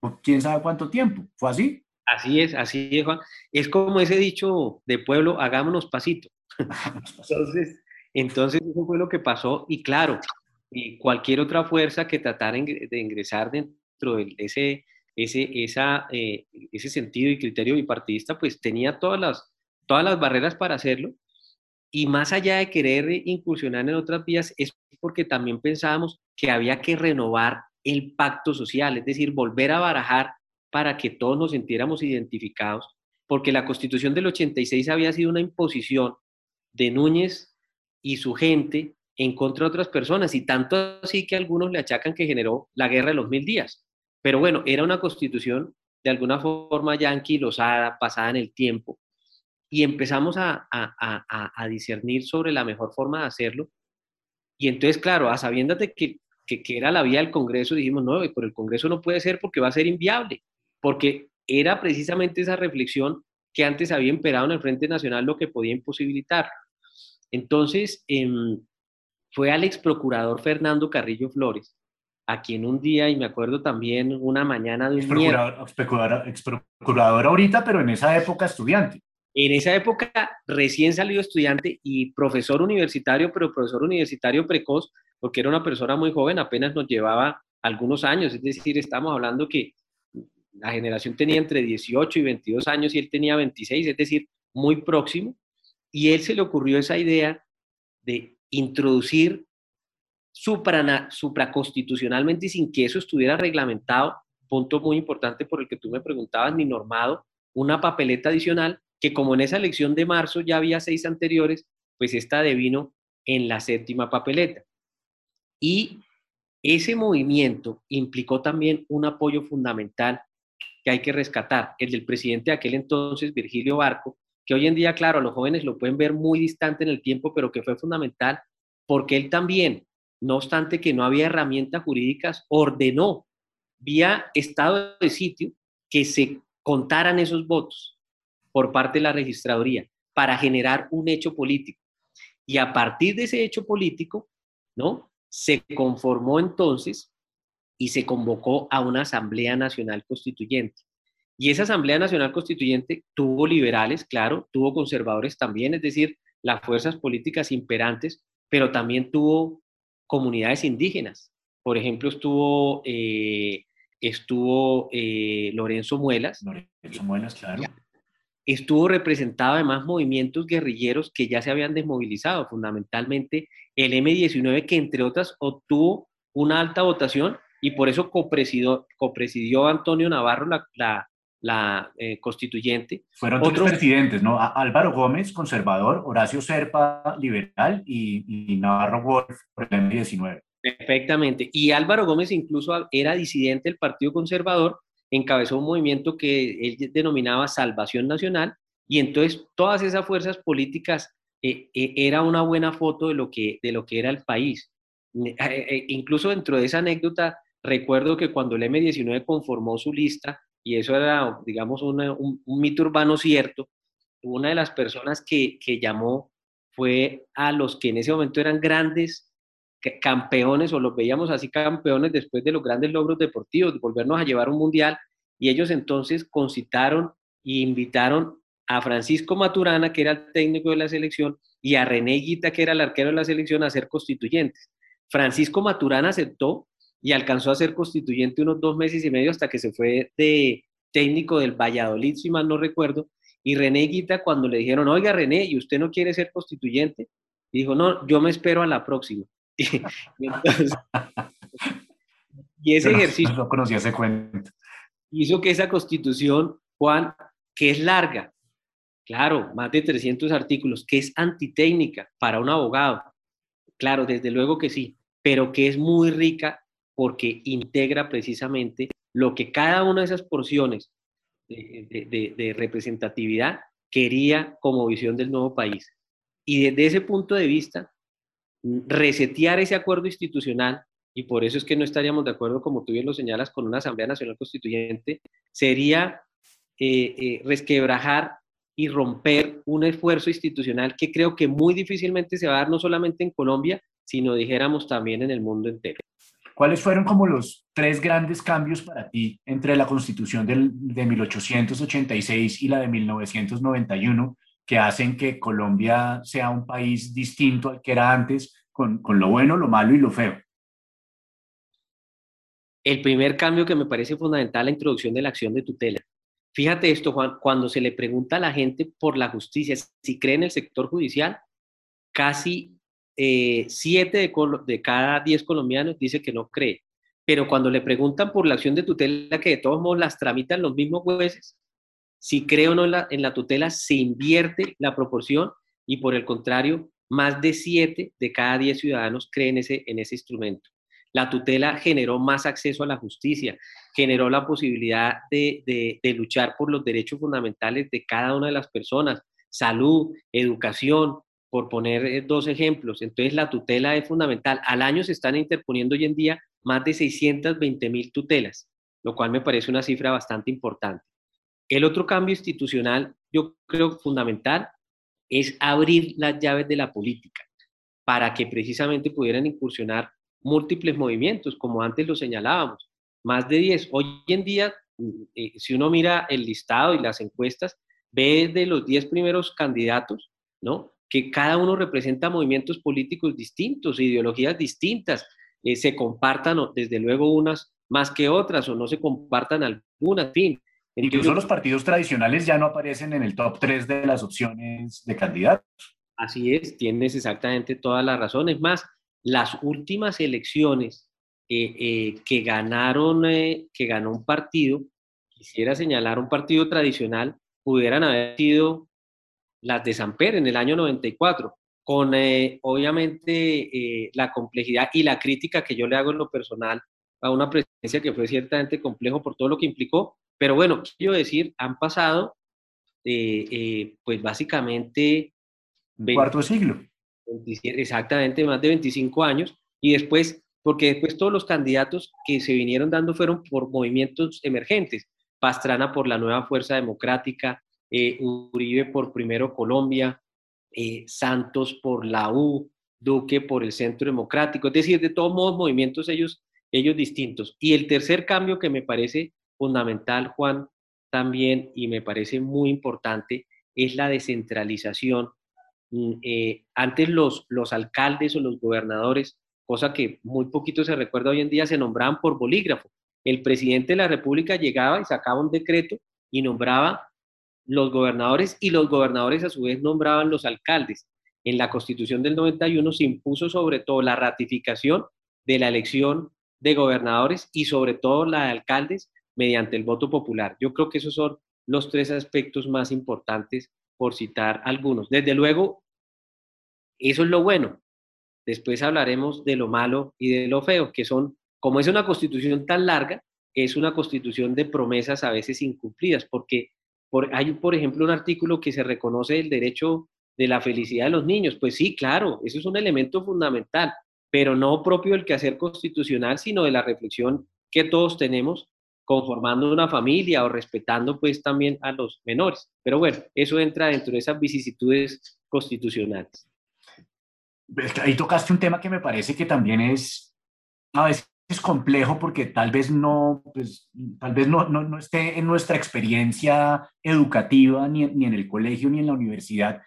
pues, quién sabe cuánto tiempo. ¿Fue así? Así es, así es, Juan. Es como ese dicho de pueblo, hagámonos pasito. entonces, entonces, eso fue lo que pasó. Y claro, y cualquier otra fuerza que tratara de ingresar dentro de ese, ese, esa, eh, ese sentido y criterio bipartidista, pues tenía todas las, todas las barreras para hacerlo. Y más allá de querer incursionar en otras vías, es porque también pensábamos que había que renovar el pacto social, es decir, volver a barajar para que todos nos sintiéramos identificados, porque la constitución del 86 había sido una imposición de Núñez y su gente en contra de otras personas, y tanto así que algunos le achacan que generó la guerra de los mil días. Pero bueno, era una constitución de alguna forma ya anquilosada, pasada en el tiempo, y empezamos a, a, discernir sobre la mejor forma de hacerlo. Y entonces, claro, a sabiendas de que, que, era la vía del Congreso, dijimos, no, por el Congreso no puede ser porque va a ser inviable, porque era precisamente esa reflexión que antes había imperado en el Frente Nacional lo que podía imposibilitar. Entonces, em, fue al ex procurador Fernando Carrillo Flores, a quien un día, y me acuerdo también una mañana de un ex procurador, ex procurador ahorita, pero en esa época estudiante. En esa época, recién salido estudiante y profesor universitario, pero profesor universitario precoz, porque era una persona muy joven, apenas nos llevaba algunos años, es decir, estamos hablando que la generación tenía entre 18 y 22 años y él tenía 26, es decir, muy próximo, y él se le ocurrió esa idea de introducir supraconstitucionalmente y sin que eso estuviera reglamentado, punto muy importante por el que tú me preguntabas, ni normado, una papeleta adicional que como en esa elección de marzo ya había seis anteriores, pues esta devino en la séptima papeleta. Y ese movimiento implicó también un apoyo fundamental que hay que rescatar, el del presidente de aquel entonces, Virgilio Barco, que hoy en día, claro, los jóvenes lo pueden ver muy distante en el tiempo, pero que fue fundamental porque él también, no obstante que no había herramientas jurídicas, ordenó vía estado de sitio que se contaran esos votos por parte de la registraduría para generar un hecho político. Y a partir de ese hecho político, ¿no? Se conformó entonces y se convocó a una Asamblea Nacional Constituyente. Y esa Asamblea Nacional Constituyente tuvo liberales, claro, tuvo conservadores también, es decir, las fuerzas políticas imperantes, pero también tuvo comunidades indígenas. Por ejemplo, estuvo, eh, estuvo eh, Lorenzo Muelas. Lorenzo Muelas, claro estuvo representado además movimientos guerrilleros que ya se habían desmovilizado, fundamentalmente el M-19, que entre otras obtuvo una alta votación y por eso copresidió, copresidió Antonio Navarro la, la, eh, constituyente. Fueron tres presidentes, ¿no? Álvaro Gómez, conservador, Horacio Serpa, liberal, y, y Navarro Wolf por el M-19. Perfectamente. Y Álvaro Gómez incluso era disidente del Partido Conservador encabezó un movimiento que él denominaba Salvación Nacional, y entonces todas esas fuerzas políticas eh, eh, era una buena foto de lo que, de lo que era el país. Eh, incluso dentro de esa anécdota, recuerdo que cuando el M19 conformó su lista, y eso era, digamos, un, mito urbano cierto, una de las personas que, que llamó fue a los que en ese momento eran grandes campeones o los veíamos así campeones después de los grandes logros deportivos, de volvernos a llevar un mundial. Y ellos entonces concitaron e invitaron a Francisco Maturana, que era el técnico de la selección, y a René Guita, que era el arquero de la selección, a ser constituyentes. Francisco Maturana aceptó y alcanzó a ser constituyente unos dos meses y medio hasta que se fue de técnico del Valladolid, si mal no recuerdo. Y René Guita, cuando le dijeron, oiga René, ¿y usted no quiere ser constituyente? dijo, no, yo me espero a la próxima. (laughs) y, ese ejercicio no conocía ese cuento. hizo que esa constitución, Juan, que es larga, claro, más de 300 artículos, que es antitécnica para un abogado, Claro, desde luego que sí, pero que es muy rica porque integra precisamente lo que cada una de esas porciones de, representatividad quería como visión del nuevo país. Y desde ese punto de vista, resetear ese acuerdo institucional, y por eso es que no estaríamos de acuerdo, como tú bien lo señalas, con una Asamblea Nacional Constituyente, sería eh, eh, resquebrajar y romper un esfuerzo institucional que creo que muy difícilmente se va a dar no solamente en Colombia, sino dijéramos también en el mundo entero. ¿Cuáles fueron como los tres grandes cambios para ti entre la constitución del, de 1886 y la de 1991 que hacen que Colombia sea un país distinto al que era antes, con, con lo bueno, lo malo y lo feo? El primer cambio que me parece fundamental, la introducción de la acción de tutela. Fíjate esto, Juan, cuando se le pregunta a la gente por la justicia, si cree en el sector judicial, casi eh, siete de, de, cada diez colombianos dice que no cree. Pero cuando le preguntan por la acción de tutela, que de todos modos las tramitan los mismos jueces, si cree o no en la, en la tutela, se invierte la proporción y por el contrario, más de siete de cada diez ciudadanos creen ese, en ese instrumento. La tutela generó más acceso a la justicia, generó la posibilidad de, luchar por los derechos fundamentales de cada una de las personas, salud, educación, por poner eh, dos ejemplos. Entonces, la tutela es fundamental. Al año se están interponiendo hoy en día más de 620 mil tutelas, lo cual me parece una cifra bastante importante. El otro cambio institucional, yo creo fundamental, es abrir las llaves de la política para que precisamente pudieran incursionar múltiples movimientos, como antes lo señalábamos, más de 10. Hoy en día, eh, si uno mira el listado y las encuestas, ve de los 10 primeros candidatos, ¿no? Que cada uno representa movimientos políticos distintos, ideologías distintas, eh, se compartan desde luego unas más que otras o no se compartan algunas, en fin. Incluso los partidos tradicionales ya no aparecen en el top 3 de las opciones de candidatos. Así es, tienes exactamente todas las razones. Más, las últimas elecciones eh, eh, que ganaron, eh, que ganó un partido, quisiera señalar un partido tradicional, pudieran haber sido las de Samper en el año 94, con obviamente la complejidad y la crítica que yo le hago en lo personal a una presidencia que fue ciertamente complejo por todo lo que implicó, pero bueno, quiero decir, han pasado pues básicamente... Cuarto siglo. exactamente, más de 25 años, y después, porque después todos los candidatos que se vinieron dando fueron por movimientos emergentes, Pastrana por la Nueva Fuerza Democrática, eh, Uribe por Primero Colombia, eh, Santos por la U, Duque por el Centro Democrático, es decir, de todos modos movimientos ellos, ellos distintos. Y el tercer cambio que me parece fundamental, Juan, también, y me parece muy importante, es la descentralización Mm, eh, antes los, los alcaldes o los gobernadores, cosa que muy poquito se recuerda hoy en día, se nombraban por bolígrafo. El presidente de la República llegaba y sacaba un decreto y nombraba los gobernadores y los gobernadores a su vez nombraban los alcaldes. En la Constitución del 91 se impuso sobre todo la ratificación de la elección de gobernadores y sobre todo la de alcaldes mediante el voto popular. Yo creo que esos son los tres aspectos más importantes por citar algunos. Desde luego, eso es lo bueno. Después hablaremos de lo malo y de lo feo, que son, como es una constitución tan larga, es una constitución de promesas a veces incumplidas, porque por, hay, por ejemplo, un artículo que se reconoce el derecho de la felicidad de los niños. Pues sí, claro, eso es un elemento fundamental, pero no propio del quehacer constitucional, sino de la reflexión que todos tenemos conformando una familia o respetando pues también a los menores. Pero bueno, eso entra dentro de esas vicisitudes constitucionales. Ahí tocaste un tema que me parece que también es a veces complejo porque tal vez no, pues, tal vez no, no, no, esté en nuestra experiencia educativa ni, ni en el colegio ni en la universidad,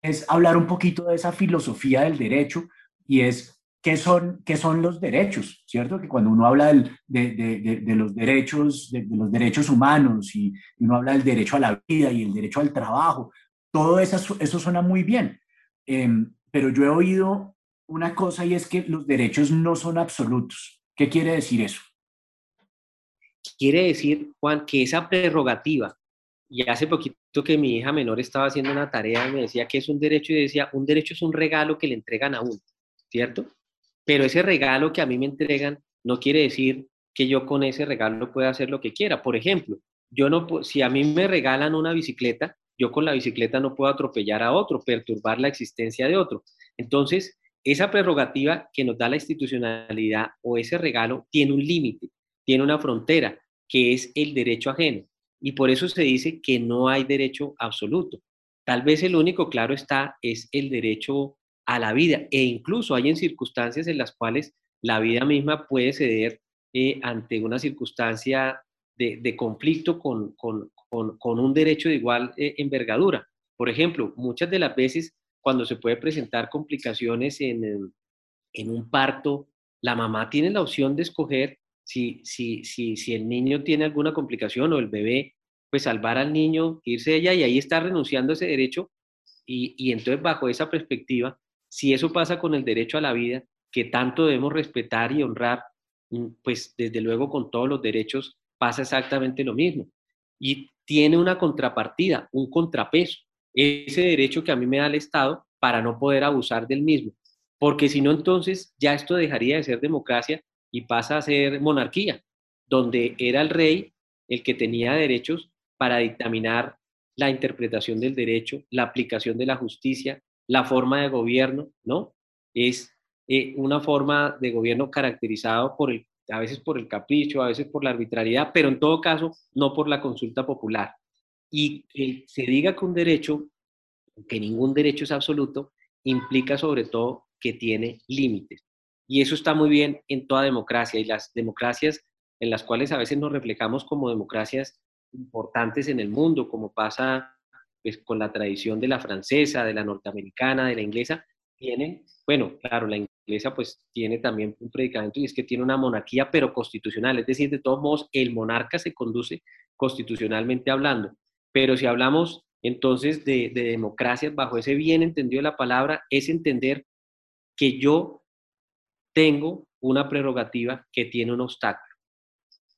es hablar un poquito de esa filosofía del derecho y es qué son, qué son los derechos, ¿cierto? Que cuando uno habla de, de, de, los derechos, de, los derechos humanos y, uno habla del derecho a la vida y el derecho al trabajo, todo eso, eso suena muy bien. Em, pero yo he oído una cosa y es que los derechos no son absolutos. ¿Qué quiere decir eso? Quiere decir, Juan, que esa prerrogativa, y hace poquito que mi hija menor estaba haciendo una tarea, me decía que es un derecho y decía, un derecho es un regalo que le entregan a uno ¿cierto? Pero ese regalo que a mí me entregan no quiere decir que yo con ese regalo pueda hacer lo que quiera. Por ejemplo, yo no, si a mí me regalan una bicicleta, yo con la bicicleta no puedo atropellar a otro, perturbar la existencia de otro. Entonces, esa prerrogativa que nos da la institucionalidad o ese regalo tiene un límite, tiene una frontera, que es el derecho ajeno. Y por eso se dice que no hay derecho absoluto. Tal vez el único, claro está, es el derecho a la vida. E incluso hay en circunstancias en las cuales la vida misma puede ceder eh, ante una circunstancia de, conflicto con, un derecho de igual eh, envergadura. Por ejemplo, muchas de las veces cuando se puede presentar complicaciones en, en un parto, la mamá tiene la opción de escoger si, si, si, si el niño tiene alguna complicación o el bebé, pues salvar al niño, irse de ella y ahí está renunciando a ese derecho. Y, y entonces bajo esa perspectiva, si eso pasa con el derecho a la vida, que tanto debemos respetar y honrar, mm, pues desde luego con todos los derechos pasa exactamente lo mismo. Y tiene una contrapartida, un contrapeso ese derecho que a mí me da el Estado para no poder abusar del mismo. Porque si no, entonces ya esto dejaría de ser democracia y pasa a ser monarquía, donde era el rey el que tenía derechos para dictaminar la interpretación del derecho, la aplicación de la justicia, la forma de gobierno, ¿no? Es eh, una forma de gobierno caracterizado por el, a veces por el capricho, a veces por la arbitrariedad, pero en todo caso no por la consulta popular y que se diga que un derecho, que ningún derecho es absoluto, implica sobre todo que tiene límites. Y eso está muy bien en toda democracia y las democracias en las cuales a veces nos reflejamos como democracias importantes en el mundo, como pasa pues, con la tradición de la francesa, de la norteamericana, de la inglesa, tienen, bueno, claro, la inglesa pues tiene también un predicamento y es que tiene una monarquía pero constitucional, es decir, de todos modos el monarca se conduce constitucionalmente hablando. Pero si hablamos entonces de, democracia bajo ese bien entendido de la palabra, es entender que yo tengo una prerrogativa que tiene un obstáculo,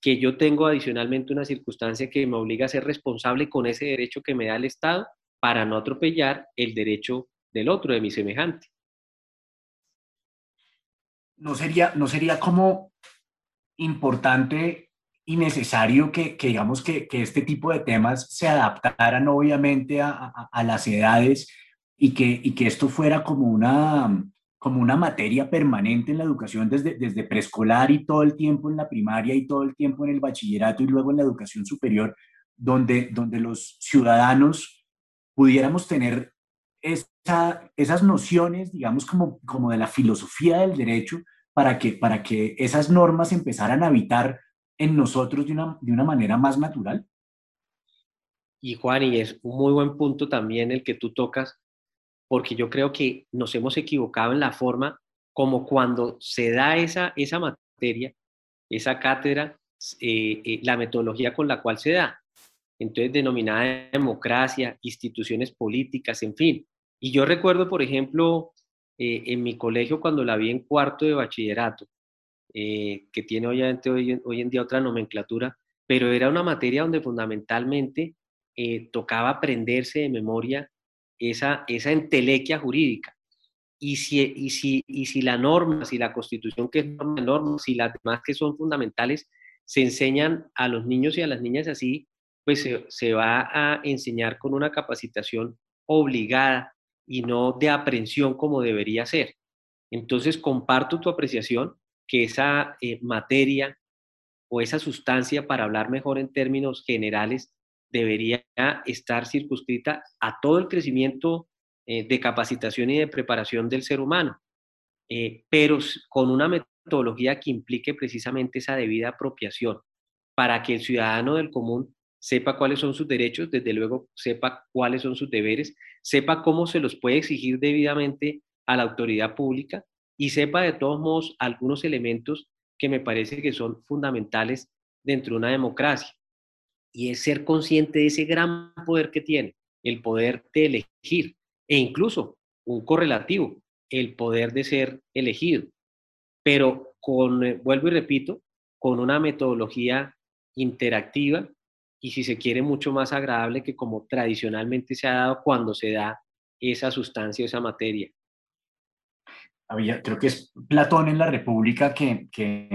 que yo tengo adicionalmente una circunstancia que me obliga a ser responsable con ese derecho que me da el Estado para no atropellar el derecho del otro, de mi semejante. No sería, no sería como importante y necesario que, digamos que, este tipo de temas se adaptaran obviamente a, las edades y que, y que esto fuera como una, como una materia permanente en la educación desde, desde preescolar y todo el tiempo en la primaria y todo el tiempo en el bachillerato y luego en la educación superior, donde, donde los ciudadanos pudiéramos tener esa, esas nociones, digamos, como, como de la filosofía del derecho, para que, para que esas normas empezaran a habitar en nosotros de una, de una manera más natural. Y Juan, y es un muy buen punto también el que tú tocas, porque yo creo que nos hemos equivocado en la forma como cuando se da esa, esa materia, esa cátedra, eh, eh, la metodología con la cual se da. Entonces, denominada democracia, instituciones políticas, en fin. Y yo recuerdo, por ejemplo, eh, en mi colegio cuando la vi en cuarto de bachillerato, eh, que tiene obviamente hoy, en día otra nomenclatura, pero era una materia donde fundamentalmente tocaba aprenderse de memoria esa, esa entelequia jurídica. Y si, la norma, si la constitución que es norma de normas, si las demás que son fundamentales se enseñan a los niños y a las niñas así, pues se, se va a enseñar con una capacitación obligada y no de aprensión como debería ser. Entonces, comparto tu apreciación que esa eh, materia o esa sustancia, para hablar mejor en términos generales, debería estar circunscrita a todo el crecimiento eh, de capacitación y de preparación del ser humano, eh, pero con una metodología que implique precisamente esa debida apropiación, para que el ciudadano del común sepa cuáles son sus derechos, desde luego sepa cuáles son sus deberes, sepa cómo se los puede exigir debidamente a la autoridad pública y sepa de todos modos algunos elementos que me parece que son fundamentales dentro de una democracia. Y es ser consciente de ese gran poder que tiene, el poder de elegir, e incluso un correlativo, el poder de ser elegido. Pero con, eh, vuelvo y repito, con una metodología interactiva y si se quiere mucho más agradable que como tradicionalmente se ha dado cuando se da esa sustancia, esa materia. había, creo que es Platón en la República que, que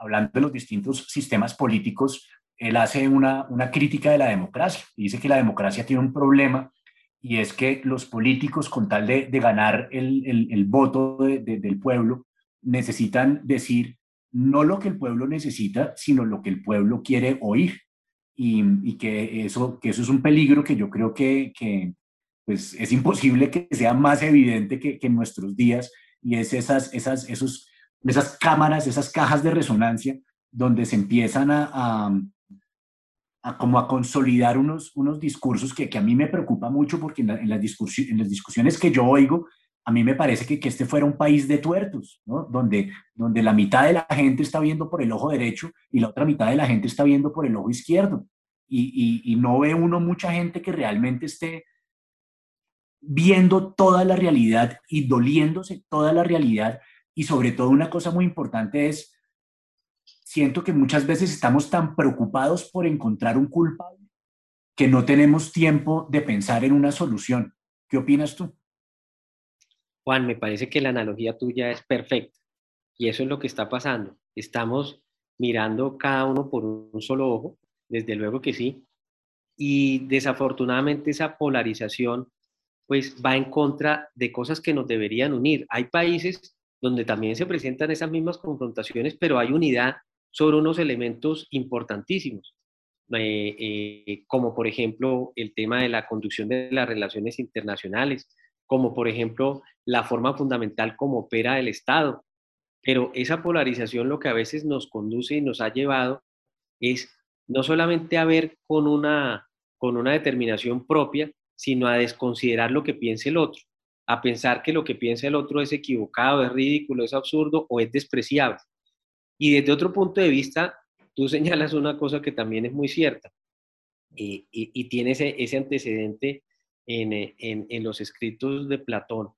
hablando de los distintos sistemas políticos, él hace una, una crítica de la democracia y dice que la democracia tiene un problema y es que los políticos, con tal de, de ganar el, el, el voto de, de, del pueblo, necesitan decir no lo que el pueblo necesita, sino lo que el pueblo quiere oír. Y, y que, eso, que eso es un peligro que yo creo que, que pues es imposible que sea más evidente que, que en nuestros días, y es esas, esas, esos, esas cámaras, esas cajas de resonancia donde se empiezan a, a, a como a consolidar unos, unos discursos que, que, a mí me preocupa mucho porque en, la, en, las en, las discusiones que yo oigo, a mí me parece que, que este fuera un país de tuertos, ¿no? donde, donde la mitad de la gente está viendo por el ojo derecho y la otra mitad de la gente está viendo por el ojo izquierdo. Y, y, y no ve uno mucha gente que realmente esté viendo toda la realidad y doliéndose toda la realidad. Y sobre todo una cosa muy importante es, siento que muchas veces estamos tan preocupados por encontrar un culpable que no tenemos tiempo de pensar en una solución. ¿Qué opinas tú? Juan, me parece que la analogía tuya es perfecta y eso es lo que está pasando. Estamos mirando cada uno por un solo ojo, desde luego que sí, y desafortunadamente esa polarización pues va en contra de cosas que nos deberían unir. Hay países donde también se presentan esas mismas confrontaciones, pero hay unidad sobre unos elementos importantísimos, eh, eh, como por ejemplo el tema de la conducción de las relaciones internacionales, como por ejemplo la forma fundamental como opera el Estado. Pero esa polarización lo que a veces nos conduce y nos ha llevado es no solamente a ver con una, con una determinación propia, sino a desconsiderar lo que piense el otro, a pensar que lo que piensa el otro es equivocado, es ridículo, es absurdo o es despreciable. Y desde otro punto de vista, tú señalas una cosa que también es muy cierta y, y, y tiene ese, ese antecedente en, en, en, los escritos de Platón.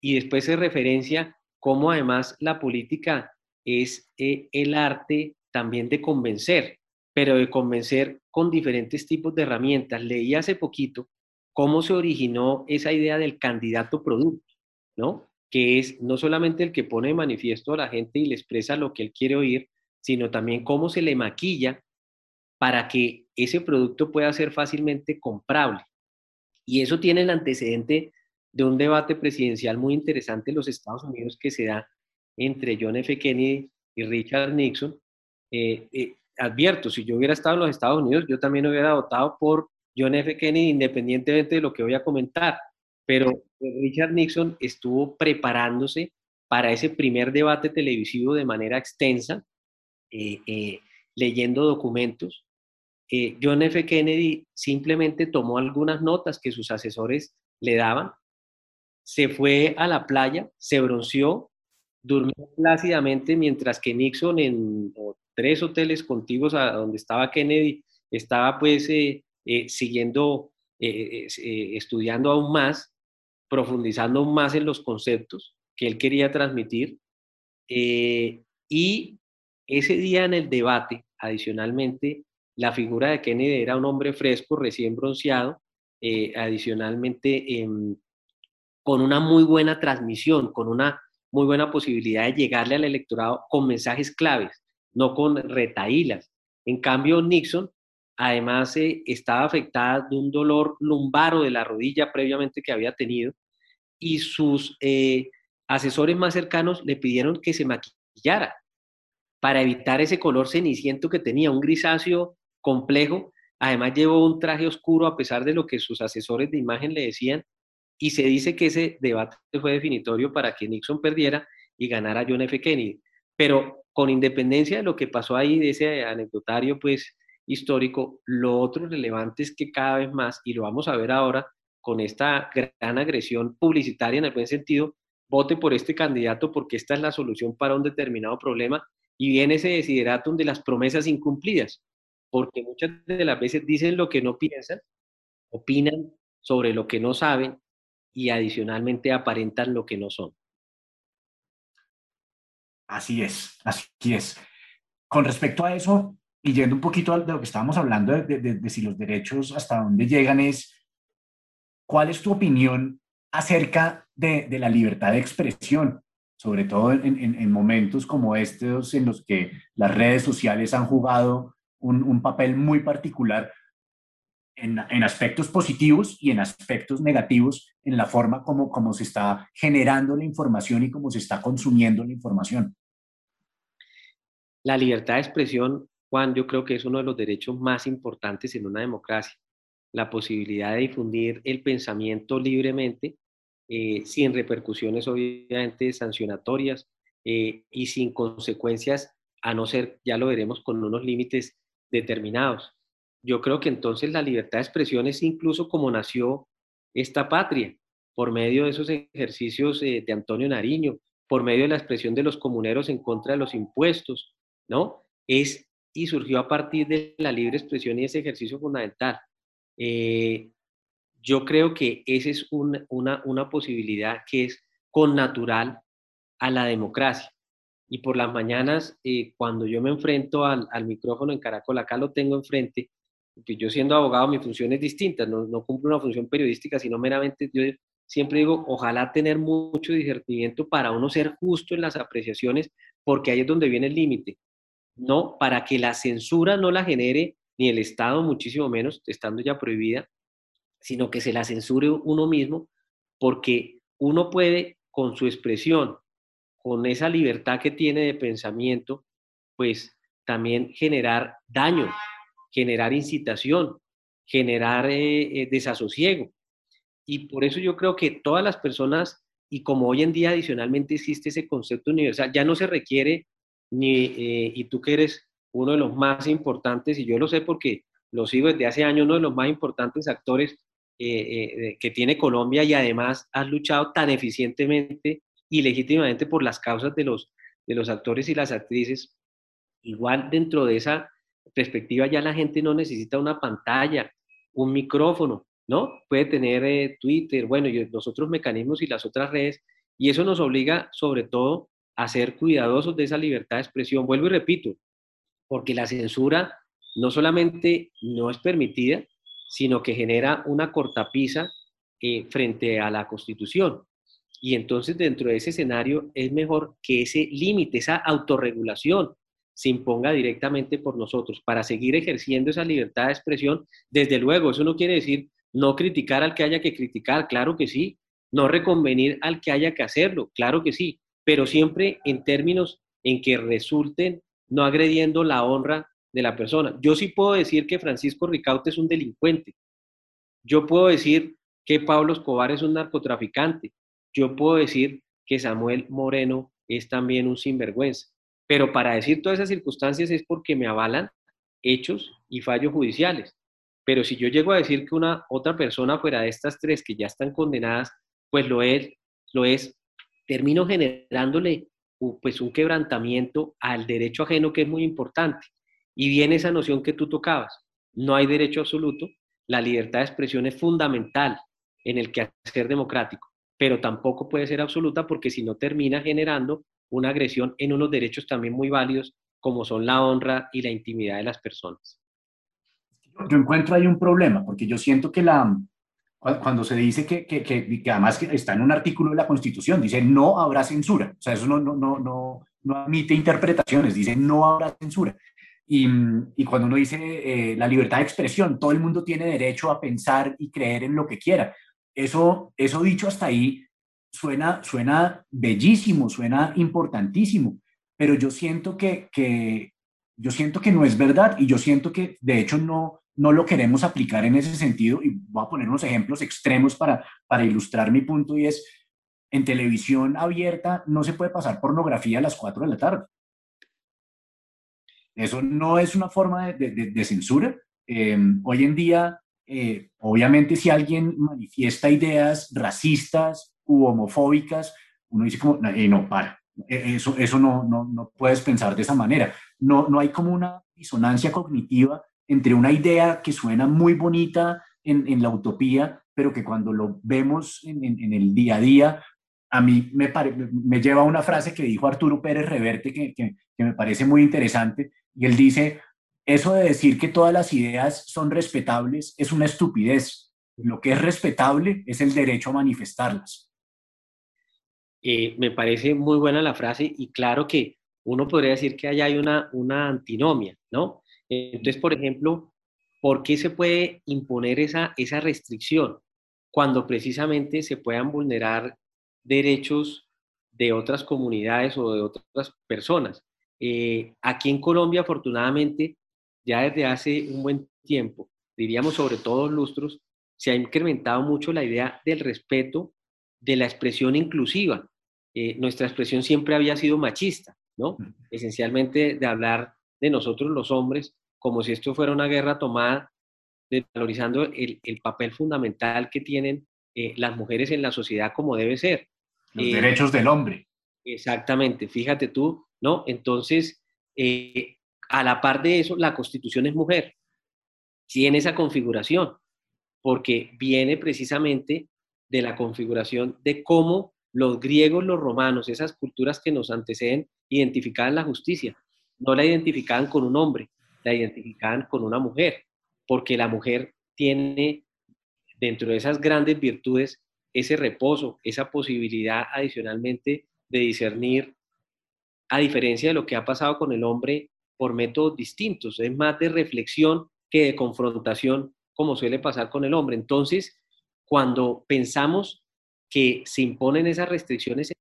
Y después se referencia cómo además la política es eh, el arte también de convencer, pero de convencer con diferentes tipos de herramientas. Leí hace poquito cómo se originó esa idea del candidato producto, ¿no? Que es no solamente el que pone de manifiesto a la gente y le expresa lo que él quiere oír, sino también cómo se le maquilla para que ese producto pueda ser fácilmente comprable. Y eso tiene el antecedente de un debate presidencial muy interesante en los Estados Unidos que se da entre John F. Kennedy y Richard Nixon. Eh, eh, advierto, si yo hubiera estado en los Estados Unidos, yo también hubiera votado por John F. Kennedy, independientemente de lo que voy a comentar. Pero Richard Nixon estuvo preparándose para ese primer debate televisivo de manera extensa, eh, eh, leyendo documentos. Eh, John F. Kennedy simplemente tomó algunas notas que sus asesores le daban, se fue a la playa, se bronceó, durmió plácidamente, mientras que Nixon en tres hoteles contiguos a donde estaba Kennedy estaba pues eh, siguiendo, eh, eh, estudiando aún más, profundizando más en los conceptos que él quería transmitir. y ese día en el debate, adicionalmente, la figura de Kennedy era un hombre fresco, recién bronceado, adicionalmente em, con una muy buena transmisión, con una muy buena posibilidad de llegarle al electorado con mensajes claves, no con retaílas. En cambio, Nixon Además, eh, estaba afectada de un dolor lumbaro de la rodilla previamente que había tenido y sus eh, asesores más cercanos le pidieron que se maquillara para evitar ese color ceniciento que tenía, un grisáceo complejo. Además, llevó un traje oscuro a pesar de lo que sus asesores de imagen le decían. Y se dice que ese debate fue definitorio para que Nixon perdiera y ganara John F. Kennedy. Pero con independencia de lo que pasó ahí, de ese anecdotario, pues histórico. Lo otro relevante es que cada vez más, y lo vamos a ver ahora con esta gran agresión publicitaria en el buen sentido, vote por este candidato porque esta es la solución para un determinado problema y viene ese desideratum de las promesas incumplidas, porque muchas de las veces dicen lo que no piensan, opinan sobre lo que no saben y adicionalmente aparentan lo que no son. Así es, así es. Con respecto a eso, y yendo un poquito de lo que estábamos hablando de, de, si los derechos hasta dónde llegan es, ¿cuál es tu opinión acerca de, de la libertad de expresión? sobre todo en, momentos como estos en los que las redes sociales han jugado un, papel muy particular en, aspectos positivos y en aspectos negativos en la forma como, como se está generando la información y cómo se está consumiendo la información. La libertad de expresión, Juan, yo creo que es uno de los derechos más importantes en una democracia. La posibilidad de difundir el pensamiento libremente eh, sin repercusiones obviamente sancionatorias eh, y sin consecuencias, a no ser, ya lo veremos, con unos límites determinados. Yo creo que entonces la libertad de expresión es incluso como nació esta patria, por medio de esos ejercicios eh, de Antonio Nariño, por medio de la expresión de los comuneros en contra de los impuestos, ¿no? Es y surgió a partir de la libre expresión y ese ejercicio fundamental. Eh, yo creo que esa es una, una, posibilidad que es con natural a la democracia. Y por las mañanas, eh, cuando yo me enfrento al, al, micrófono en Caracol, acá lo tengo enfrente, pues yo siendo abogado mi función es distinta, no, no cumplo una función periodística, sino meramente yo siempre digo, ojalá tener mucho discernimiento para uno ser justo en las apreciaciones, porque ahí es donde viene el límite. No, para que la censura no la genere ni el Estado, muchísimo menos, estando ya prohibida, sino que se la censure uno mismo, porque uno puede, con su expresión, con esa libertad que tiene de pensamiento, pues también generar daño, generar incitación, generar eh, eh, desasosiego. Y por eso yo creo que todas las personas, y como hoy en día adicionalmente existe ese concepto universal, ya no se requiere ni, eh, y tú que eres uno de los más importantes, y yo lo sé porque lo sigo desde hace años, uno de los más importantes actores eh, eh, que tiene Colombia y además has luchado tan eficientemente y legítimamente por las causas de los, de los actores y las actrices, igual dentro de esa perspectiva ya la gente no necesita una pantalla, un micrófono, ¿no? Puede tener eh, Twitter, bueno, y los otros mecanismos y las otras redes, y eso nos obliga sobre todo a ser cuidadosos de esa libertad de expresión. Vuelvo y repito, porque la censura no solamente no es permitida, sino que genera una cortapisa eh, frente a la Constitución. Y entonces dentro de ese escenario es mejor que ese límite, esa autorregulación, se imponga directamente por nosotros para seguir ejerciendo esa libertad de expresión. Desde luego, eso no quiere decir no criticar al que haya que criticar, claro que sí, no reconvenir al que haya que hacerlo, claro que sí, pero siempre en términos en que resulten no agrediendo la honra de la persona. Yo sí puedo decir que Francisco Ricaute es un delincuente. Yo puedo decir que Pablo Escobar es un narcotraficante. Yo puedo decir que Samuel Moreno es también un sinvergüenza. Pero para decir todas esas circunstancias es porque me avalan hechos y fallos judiciales. Pero si yo llego a decir que una otra persona fuera de estas tres que ya están condenadas, pues lo es, lo es, termino generándole pues un quebrantamiento al derecho ajeno que es muy importante. Y viene esa noción que tú tocabas. No hay derecho absoluto. La libertad de expresión es fundamental en el quehacer democrático, pero tampoco puede ser absoluta porque si no termina generando una agresión en unos derechos también muy válidos como son la honra y la intimidad de las personas. Yo encuentro ahí un problema, porque yo siento que la, cuando se dice que, que, que, que, además está en un artículo de la Constitución, dice no habrá censura, o sea, eso no, no, no, no, no admite interpretaciones, dice no habrá censura. Y, y cuando uno dice eh, la libertad de expresión, todo el mundo tiene derecho a pensar y creer en lo que quiera. Eso, eso dicho hasta ahí suena, suena bellísimo, suena importantísimo, pero yo siento que, que, yo siento que no es verdad y yo siento que de hecho no, no lo queremos aplicar en ese sentido y voy a poner unos ejemplos extremos para, para ilustrar mi punto y es, en televisión abierta no se puede pasar pornografía a las 4 de la tarde. Eso no es una forma de, censura. Em, hoy en día, eh, obviamente, si alguien manifiesta ideas racistas u homofóbicas, uno dice como, eh, no, para, e, eso, eso no, no, no, puedes pensar de esa manera. No, no hay como una disonancia cognitiva entre una idea que suena muy bonita en, la utopía, pero que cuando lo vemos en, el día a día, a mí me, lleva a una frase que dijo Arturo Pérez Reverte que, me parece muy interesante, y él dice, eso de decir que todas las ideas son respetables es una estupidez. Lo que es respetable es el derecho a manifestarlas. Eh, me parece muy buena la frase y claro que uno podría decir que allá hay una antinomia, ¿no? Entonces, por ejemplo, ¿por qué se puede imponer esa, esa restricción cuando precisamente se puedan vulnerar derechos de otras comunidades o de otras personas? Eh, aquí en Colombia, afortunadamente, ya desde hace un buen tiempo, diríamos sobre todos lustros, se ha incrementado mucho la idea del respeto de la expresión inclusiva. Eh, nuestra expresión siempre había sido machista, ¿no? Esencialmente de hablar de nosotros los hombres como si esto fuera una guerra tomada, valorizando el, papel fundamental que tienen eh, las mujeres en la sociedad como debe ser. Los eh, derechos del hombre. Exactamente, fíjate tú, ¿no? Entonces, a la par de eso, la constitución es mujer. Tiene esa configuración, porque viene precisamente de la configuración de cómo los griegos, los romanos, esas culturas que nos anteceden, identificaban la justicia. No la identificaban con un hombre, la identificaban con una mujer, porque la mujer tiene dentro de esas grandes virtudes ese reposo, esa posibilidad adicionalmente de discernir, a diferencia de lo que ha pasado con el hombre por métodos distintos, es más de reflexión que de confrontación, como suele pasar con el hombre. Entonces, cuando pensamos que se imponen esas restricciones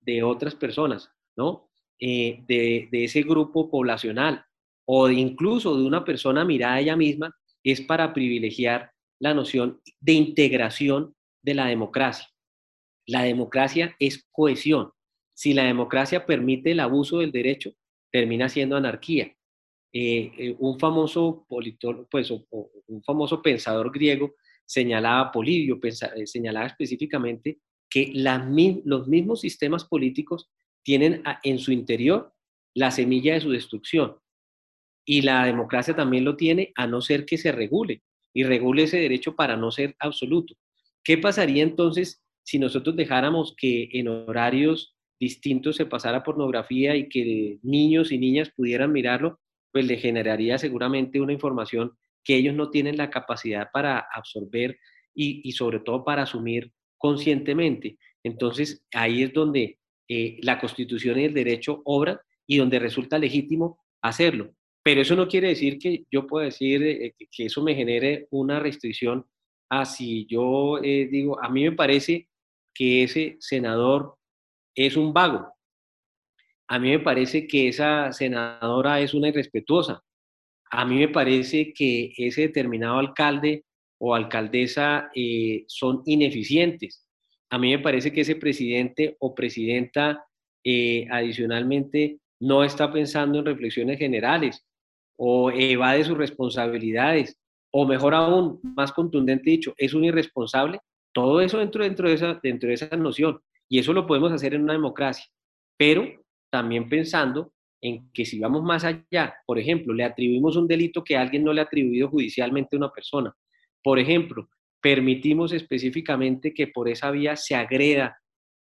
de otras personas, ¿no? Eh, de, ese grupo poblacional o incluso de una persona mirada a ella misma, es para privilegiar la noción de integración de la democracia. La democracia es cohesión. Si la democracia permite el abuso del derecho, termina siendo anarquía. Eh, eh, un, famoso pues, un famoso pensador griego señalaba, Polibio señalaba específicamente que los mismos sistemas políticos tienen en su interior la semilla de su destrucción. Y la democracia también lo tiene a no ser que se regule y regule ese derecho para no ser absoluto. ¿Qué pasaría entonces si nosotros dejáramos que en horarios distintos se pasara pornografía y que niños y niñas pudieran mirarlo? Pues le generaría seguramente una información que ellos no tienen la capacidad para absorber y, sobre todo para asumir conscientemente. Entonces, ahí es donde eh, la constitución y el derecho obran y donde resulta legítimo hacerlo. Pero eso no quiere decir que yo pueda decir eh, que eso me genere una restricción a yo eh, digo, a mí me parece que ese senador es un vago. A mí me parece que esa senadora es una irrespetuosa a mí me parece que ese determinado alcalde o alcaldesa eh, son ineficientes. A mí me parece que ese presidente o presidenta eh, adicionalmente no está pensando en reflexiones generales o evade sus responsabilidades o mejor aún, más contundente dicho, es un irresponsable. Todo eso dentro, dentro, de esa, dentro de esa noción. Y eso lo podemos hacer en una democracia, pero también pensando en que si vamos más allá, por ejemplo, le atribuimos un delito que alguien no le ha atribuido judicialmente a una persona. Por ejemplo, permitimos específicamente que por esa vía se agreda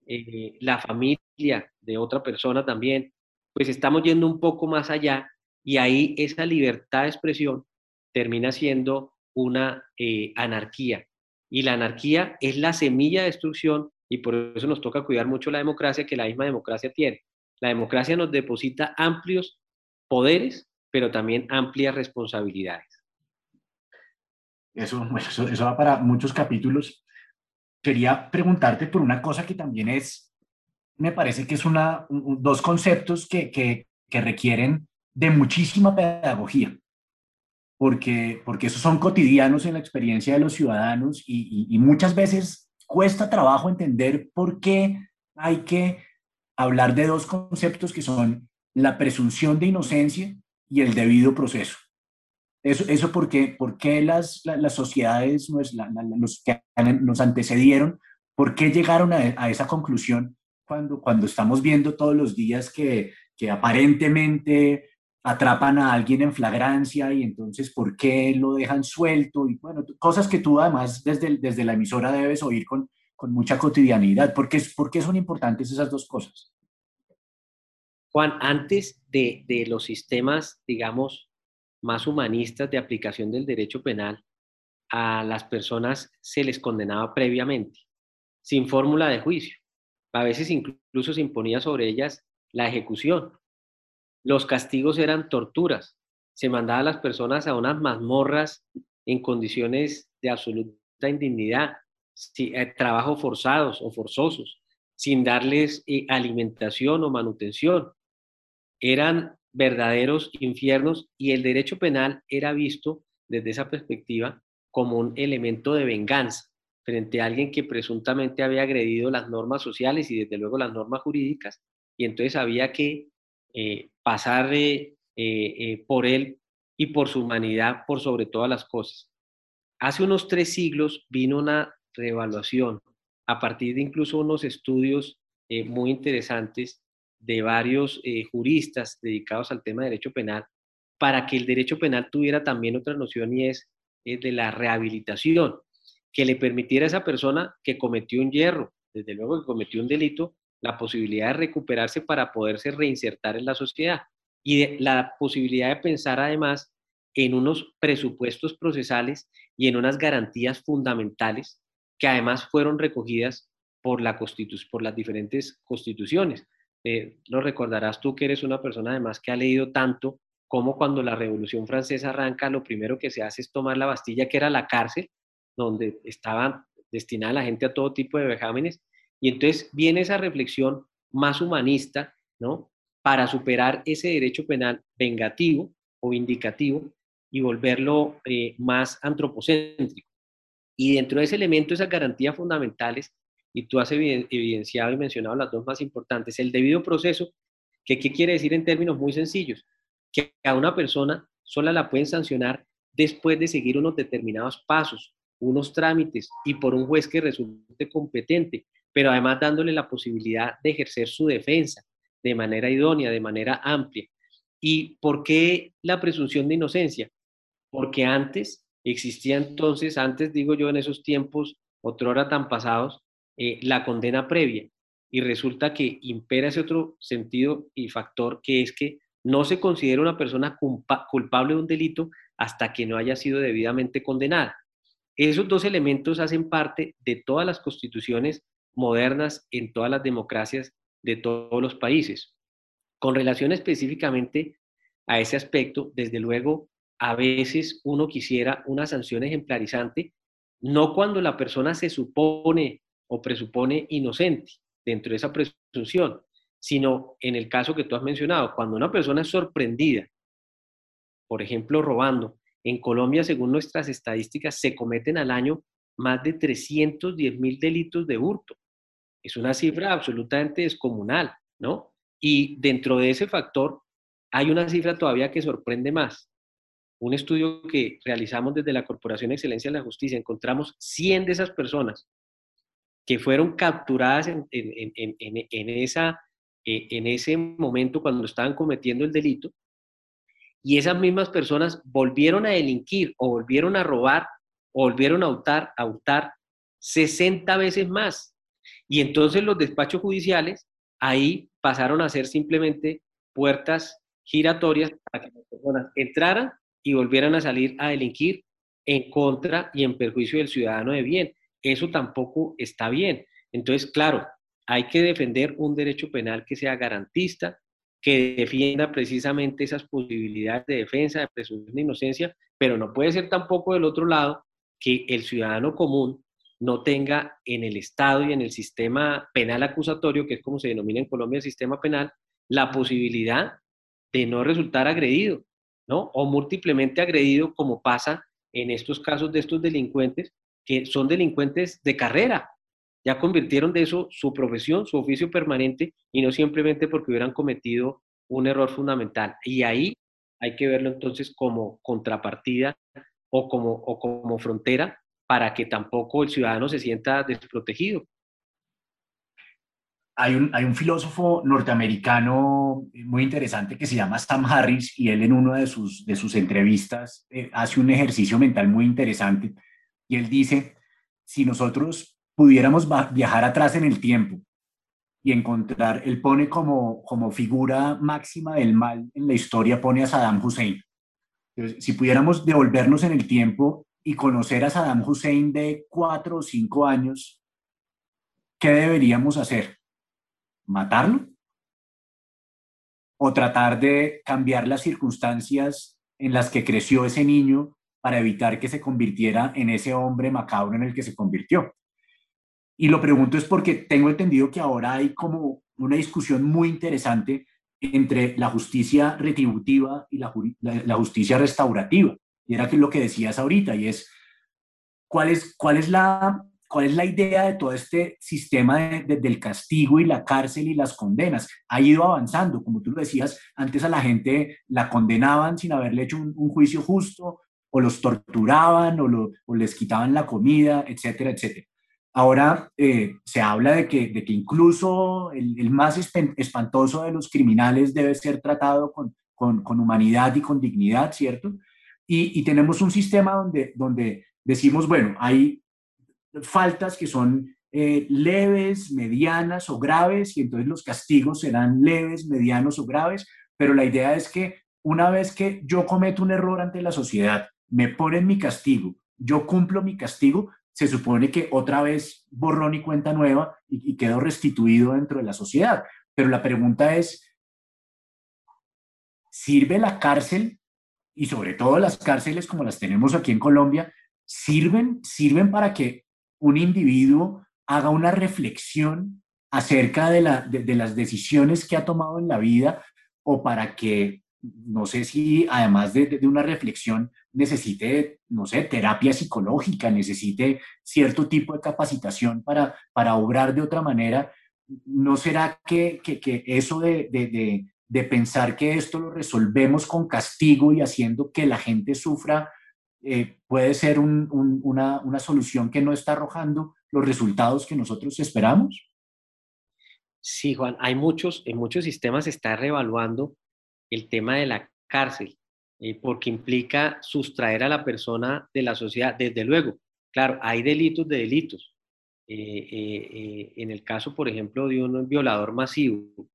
eh, la familia de otra persona también, pues estamos yendo un poco más allá y ahí esa libertad de expresión termina siendo una eh, anarquía. Y la anarquía es la semilla de destrucción y por eso nos toca cuidar mucho la democracia que la misma democracia tiene. La democracia nos deposita amplios poderes, pero también amplias responsabilidades. Eso, eso, va para muchos capítulos. Quería preguntarte por una cosa que también es, me parece que es una, dos conceptos que, que, requieren de muchísima pedagogía, porque, porque esos son cotidianos en la experiencia de los ciudadanos y muchas veces cuesta trabajo entender por qué hay que hablar de dos conceptos que son la presunción de inocencia y el debido proceso. Eso, eso porque, porque las, las, sociedades, pues, los que nos antecedieron, ¿por qué llegaron a, a, esa conclusión cuando, cuando estamos viendo todos los días que, que aparentemente atrapan a alguien en flagrancia y entonces por qué lo dejan suelto? Y bueno, cosas que tú además desde, desde la emisora debes oír con, con mucha cotidianidad. ¿Por qué, ¿Por qué son importantes esas dos cosas? Juan, antes de, de los sistemas, digamos, más humanistas de aplicación del derecho penal, a las personas se les condenaba previamente, sin fórmula de juicio. a veces incluso se imponía sobre ellas la ejecución. Los castigos eran torturas. Se mandaba a las personas a unas mazmorras en condiciones de absoluta indignidad, eh, trabajos forzados o forzosos, sin darles eh, alimentación o manutención. Eran verdaderos infiernos y el derecho penal era visto desde esa perspectiva como un elemento de venganza frente a alguien que presuntamente había agredido las normas sociales y desde luego las normas jurídicas, y entonces había que eh, pasar eh, eh, por él y por su humanidad por sobre todas las cosas. Hace unos tres siglos vino una reevaluación a partir de incluso unos estudios muy interesantes de varios juristas dedicados al tema de derecho penal, para que el derecho penal tuviera también otra noción y es de la rehabilitación, que le permitiera a esa persona que cometió un hierro, desde luego que cometió un delito, la posibilidad de recuperarse para poderse reinsertar en la sociedad y la posibilidad de pensar además en unos presupuestos procesales y en unas garantías fundamentales que además fueron recogidas por, la por las diferentes constituciones. Eh, lo recordarás tú que eres una persona además que ha leído tanto como cuando la Revolución Francesa arranca, lo primero que se hace es tomar la Bastilla, que era la cárcel, donde estaba destinada la gente a todo tipo de vejámenes, y entonces viene esa reflexión más humanista, ¿no? Para superar ese derecho penal vengativo o indicativo y volverlo eh, más antropocéntrico. Y dentro de ese elemento, esas garantías fundamentales, y tú has evidenciado y mencionado las dos más importantes, el debido proceso, que qué quiere decir en términos muy sencillos, que a una persona sola la pueden sancionar después de seguir unos determinados pasos, unos trámites y por un juez que resulte competente, pero además dándole la posibilidad de ejercer su defensa de manera idónea, de manera amplia. ¿Y por qué la presunción de inocencia? Porque antes existía entonces, antes digo yo en esos tiempos, otrora tan pasados, eh, la condena previa. Y resulta que impera ese otro sentido y factor que es que no se considera una persona culpable de un delito hasta que no haya sido debidamente condenada. Esos dos elementos hacen parte de todas las constituciones modernas en todas las democracias de todos los países. Con relación específicamente a ese aspecto, desde luego, a veces uno quisiera una sanción ejemplarizante, no cuando la persona se supone o presupone inocente dentro de esa presunción, sino en el caso que tú has mencionado, cuando una persona es sorprendida, por ejemplo, robando, en Colombia, según nuestras estadísticas, se cometen al año más de 310 mil delitos de hurto. Es una cifra absolutamente descomunal, ¿no? Y dentro de ese factor hay una cifra todavía que sorprende más. Un estudio que realizamos desde la Corporación Excelencia de la Justicia, encontramos 100 de esas personas que fueron capturadas en, esa, eh, en ese momento cuando estaban cometiendo el delito y esas mismas personas volvieron a delinquir o volvieron a robar o volvieron a hurtar, a hurtar 60 veces más. Y entonces los despachos judiciales ahí pasaron a ser simplemente puertas giratorias para que las personas entraran y volvieran a salir a delinquir en contra y en perjuicio del ciudadano de bien. Eso tampoco está bien. Entonces, claro, hay que defender un derecho penal que sea garantista, que defienda precisamente esas posibilidades de defensa, de presunción de inocencia, pero no puede ser tampoco del otro lado que el ciudadano común no tenga en el Estado y en el sistema penal acusatorio, que es como se denomina en Colombia el sistema penal, la posibilidad de no resultar agredido, ¿no? O múltiplemente agredido, como pasa en estos casos de estos delincuentes, que son delincuentes de carrera, ya convirtieron de eso su profesión, su oficio permanente y no simplemente porque hubieran cometido un error fundamental. Y ahí hay que verlo entonces como contrapartida o como, o como frontera para que tampoco el ciudadano se sienta desprotegido. Hay un, hay un, filósofo norteamericano muy interesante que se llama Sam Harris y él en una de sus, de sus entrevistas eh, hace un ejercicio mental muy interesante y él dice, si nosotros pudiéramos viajar atrás en el tiempo y encontrar, él pone como, como figura máxima del mal en la historia, pone a Saddam Hussein. si pudiéramos devolvernos en el tiempo y conocer a Saddam Hussein de cuatro o cinco años, ¿qué deberíamos hacer? ¿Matarlo? ¿O tratar de cambiar las circunstancias en las que creció ese niño para evitar que se convirtiera en ese hombre macabro en el que se convirtió? Y lo pregunto es porque tengo entendido que ahora hay como una discusión muy interesante entre la justicia retributiva y la, justicia restaurativa. Y era lo que decías ahorita, y es, ¿cuál es, cuál es, la, cuál es la idea de todo este sistema del castigo y la cárcel y las condenas? Ha ido avanzando, como tú lo decías, antes a la gente la condenaban sin haberle hecho un, juicio justo, o los torturaban, o, o les quitaban la comida, etcétera, etcétera. Ahora eh, se habla de que, de que incluso el, más espantoso de los criminales debe ser tratado con, con, humanidad y con dignidad, ¿cierto? Y, tenemos un sistema donde, donde decimos, bueno, hay faltas que son eh, leves, medianas o graves, y entonces los castigos serán leves, medianos o graves, pero la idea es que una vez que yo cometo un error ante la sociedad, me ponen mi castigo, yo cumplo mi castigo, se supone que otra vez borrón y cuenta nueva y, quedó restituido dentro de la sociedad. Pero la pregunta es, ¿sirve la cárcel y sobre todo las cárceles como las tenemos aquí en Colombia, sirven, sirven para que un individuo haga una reflexión acerca de, las decisiones que ha tomado en la vida o para que, no sé si además de, de una reflexión, necesite, no sé, terapia psicológica, necesite cierto tipo de capacitación para, para obrar de otra manera, ¿no será que, que, eso de, de, de, pensar que esto lo resolvemos con castigo y haciendo que la gente sufra eh, puede ser un, una, una solución que no está arrojando los resultados que nosotros esperamos? Sí, Juan, hay muchos, en muchos sistemas se está reevaluando el tema de la cárcel. Eh, porque implica sustraer a la persona de la sociedad, desde luego. Claro, hay delitos de delitos. Eh, eh, en el caso, por ejemplo, de un violador masivo,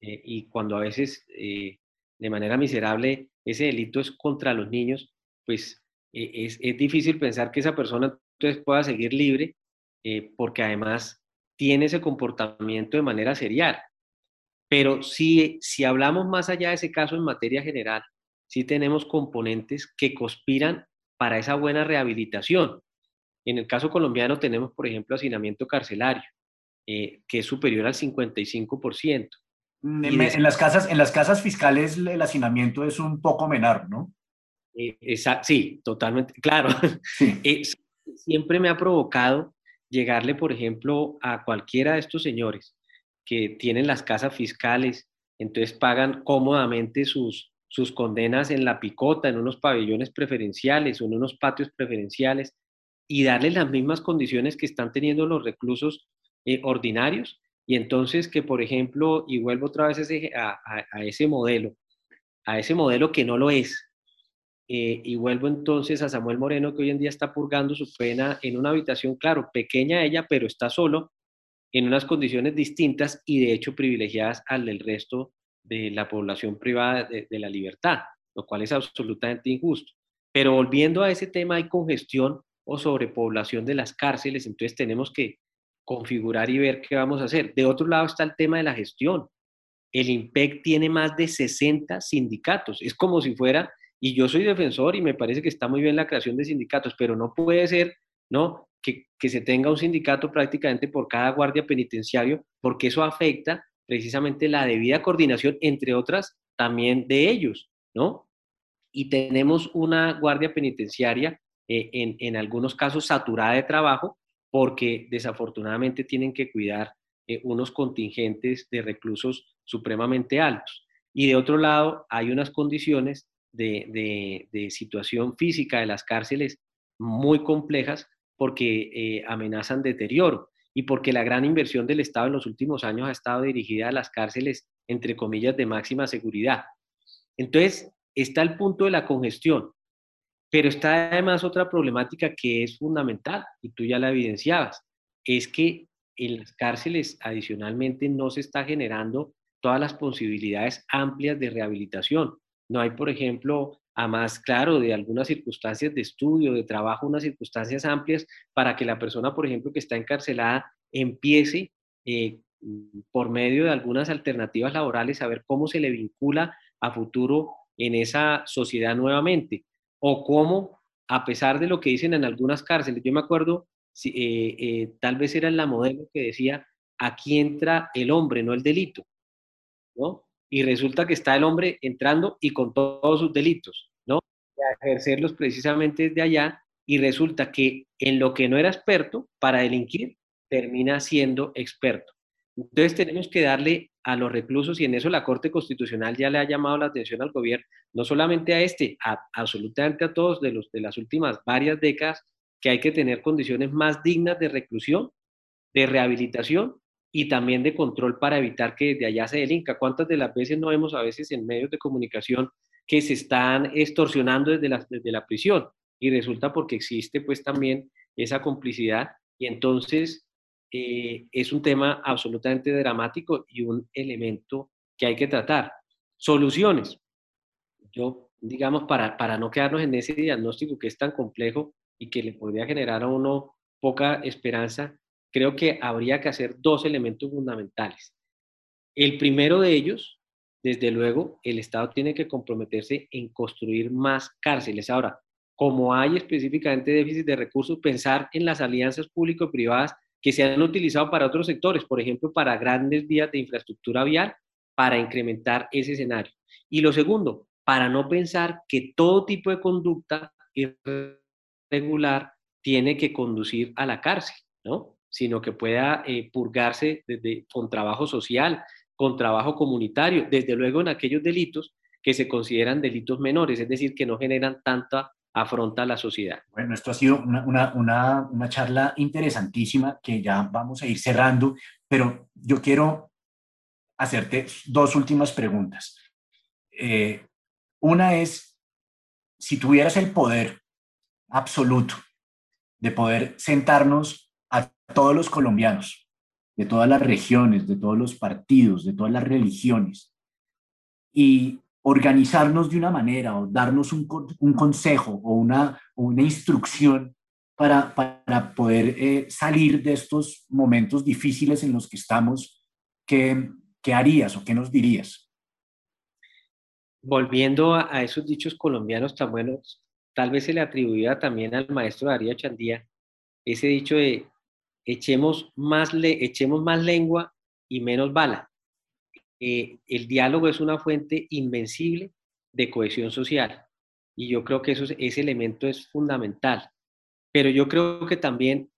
y cuando a veces de manera miserable ese delito es contra los niños, pues es, es, difícil pensar que esa persona entonces pueda seguir libre, porque además tiene ese comportamiento de manera serial. Pero si, si hablamos más allá de ese caso en materia general, sí tenemos componentes que conspiran para esa buena rehabilitación. En el caso colombiano tenemos, por ejemplo, hacinamiento carcelario, eh, que es superior al 55%. Mm, en, las casas, en las casas fiscales el hacinamiento es un poco menor, ¿no? Eh, sí, totalmente, claro. (laughs) siempre me ha provocado llegarle, por ejemplo, a cualquiera de estos señores que tienen las casas fiscales, entonces pagan cómodamente sus, sus condenas en la picota, en unos pabellones preferenciales en unos patios preferenciales y darles las mismas condiciones que están teniendo los reclusos eh, ordinarios. Y entonces que, por ejemplo, y vuelvo otra vez a, ese modelo, a ese modelo que no lo es, eh, y vuelvo entonces a Samuel Moreno, que hoy en día está purgando su pena en una habitación, claro, pequeña ella, pero está solo, en unas condiciones distintas y de hecho privilegiadas al del resto de la población privada de, la libertad, lo cual es absolutamente injusto. Pero volviendo a ese tema, hay congestión o sobrepoblación de las cárceles, entonces tenemos que configurar y ver qué vamos a hacer. De otro lado está el tema de la gestión. El IMPEC tiene más de 60 sindicatos. Es como si fuera, y yo soy defensor y me parece que está muy bien la creación de sindicatos, pero no puede ser, ¿no? Que, se tenga un sindicato prácticamente por cada guardia penitenciario, porque eso afecta precisamente la debida coordinación, entre otras, también de ellos, ¿no? Y tenemos una guardia penitenciaria eh, en, algunos casos saturada de trabajo porque desafortunadamente tienen que cuidar eh, unos contingentes de reclusos supremamente altos. Y de otro lado, hay unas condiciones de, situación física de las cárceles muy complejas porque eh, amenazan deterioro y porque la gran inversión del Estado en los últimos años ha estado dirigida a las cárceles, entre comillas, de máxima seguridad. Entonces, está el punto de la congestión, pero está además otra problemática que es fundamental, y tú ya la evidenciabas, es que en las cárceles adicionalmente no se está generando todas las posibilidades amplias de rehabilitación. No hay, por ejemplo, a más claro de algunas circunstancias de estudio, de trabajo, unas circunstancias amplias para que la persona, por ejemplo, que está encarcelada, empiece eh, por medio de algunas alternativas laborales, a ver cómo se le vincula a futuro en esa sociedad nuevamente, o cómo, a pesar de lo que dicen en algunas cárceles, yo me acuerdo, eh, eh, tal vez era la modelo que decía, aquí entra el hombre, no el delito, ¿no? Y resulta que está el hombre entrando y con todos sus delitos. Ejercerlos precisamente desde allá y resulta que en lo que no era experto, para delinquir, termina siendo experto. Entonces tenemos que darle a los reclusos, y en eso la Corte Constitucional ya le ha llamado la atención al gobierno, no solamente a este, absolutamente a todos de, los, de las últimas varias décadas, que hay que tener condiciones más dignas de reclusión, de rehabilitación y también de control para evitar que de allá se delinca. ¿Cuántas de las veces no vemos a veces en medios de comunicación que se están extorsionando desde la, desde la prisión? Y resulta porque existe pues también esa complicidad y entonces eh, es un tema absolutamente dramático y un elemento que hay que tratar. Soluciones. Yo, digamos, para, para no quedarnos en ese diagnóstico que es tan complejo y que le podría generar a uno poca esperanza, creo que habría que hacer dos elementos fundamentales. El primero de ellos, desde luego, el Estado tiene que comprometerse en construir más cárceles. Ahora, como hay específicamente déficit de recursos, pensar en las alianzas público-privadas que se han utilizado para otros sectores, por ejemplo, para grandes vías de infraestructura vial, para incrementar ese escenario. Y lo segundo, para no pensar que todo tipo de conducta irregular tiene que conducir a la cárcel, ¿no? Sino que pueda eh, purgarse con trabajo social, con trabajo comunitario, desde luego en aquellos delitos que se consideran delitos menores, es decir, que no generan tanta afronta la sociedad. Bueno, esto ha sido una, una, una, charla interesantísima que ya vamos a ir cerrando, pero yo quiero hacerte dos últimas preguntas. Eh, una es, si tuvieras el poder absoluto de poder sentarnos a todos los colombianos, de todas las regiones, de todos los partidos, de todas las religiones, y organizarnos de una manera o darnos un, consejo o una, una instrucción para, para poder eh, salir de estos momentos difíciles en los que estamos, ¿qué, qué harías o qué nos dirías? Volviendo a, a, esos dichos colombianos tan buenos, tal vez se le atribuía también al maestro Darío Chandía ese dicho de echemos más, le, echemos más lengua y menos bala. Eh, el diálogo es una fuente invencible de cohesión social y yo creo que eso, ese elemento es fundamental. Pero yo creo que también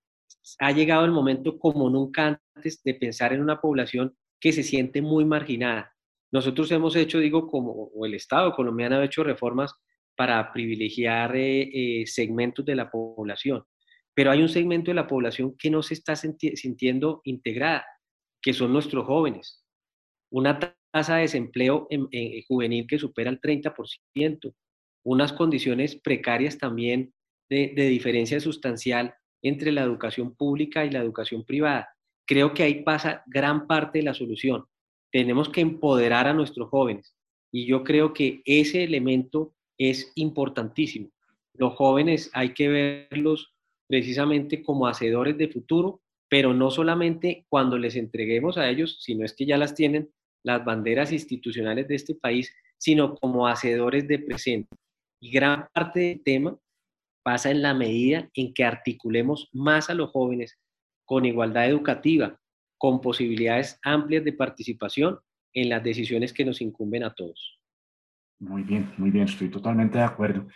ha llegado el momento como nunca antes de pensar en una población que se siente muy marginada. Nosotros hemos hecho, digo, como o el Estado colombiano ha hecho reformas para privilegiar eh, eh, segmentos de la población, pero hay un segmento de la población que no se está sintiendo integrada, que son nuestros jóvenes, una tasa de desempleo juvenil que supera el 30%, unas condiciones precarias también de, de diferencia sustancial entre la educación pública y la educación privada. Creo que ahí pasa gran parte de la solución. Tenemos que empoderar a nuestros jóvenes y yo creo que ese elemento es importantísimo. Los jóvenes hay que verlos precisamente como hacedores de futuro, pero no solamente cuando les entreguemos a ellos, sino es que ya las tienen las banderas institucionales de este país, sino como hacedores de presente. Y gran parte del tema pasa en la medida en que articulemos más a los jóvenes con igualdad educativa, con posibilidades amplias de participación en las decisiones que nos incumben a todos. Muy bien, muy bien, estoy totalmente de acuerdo.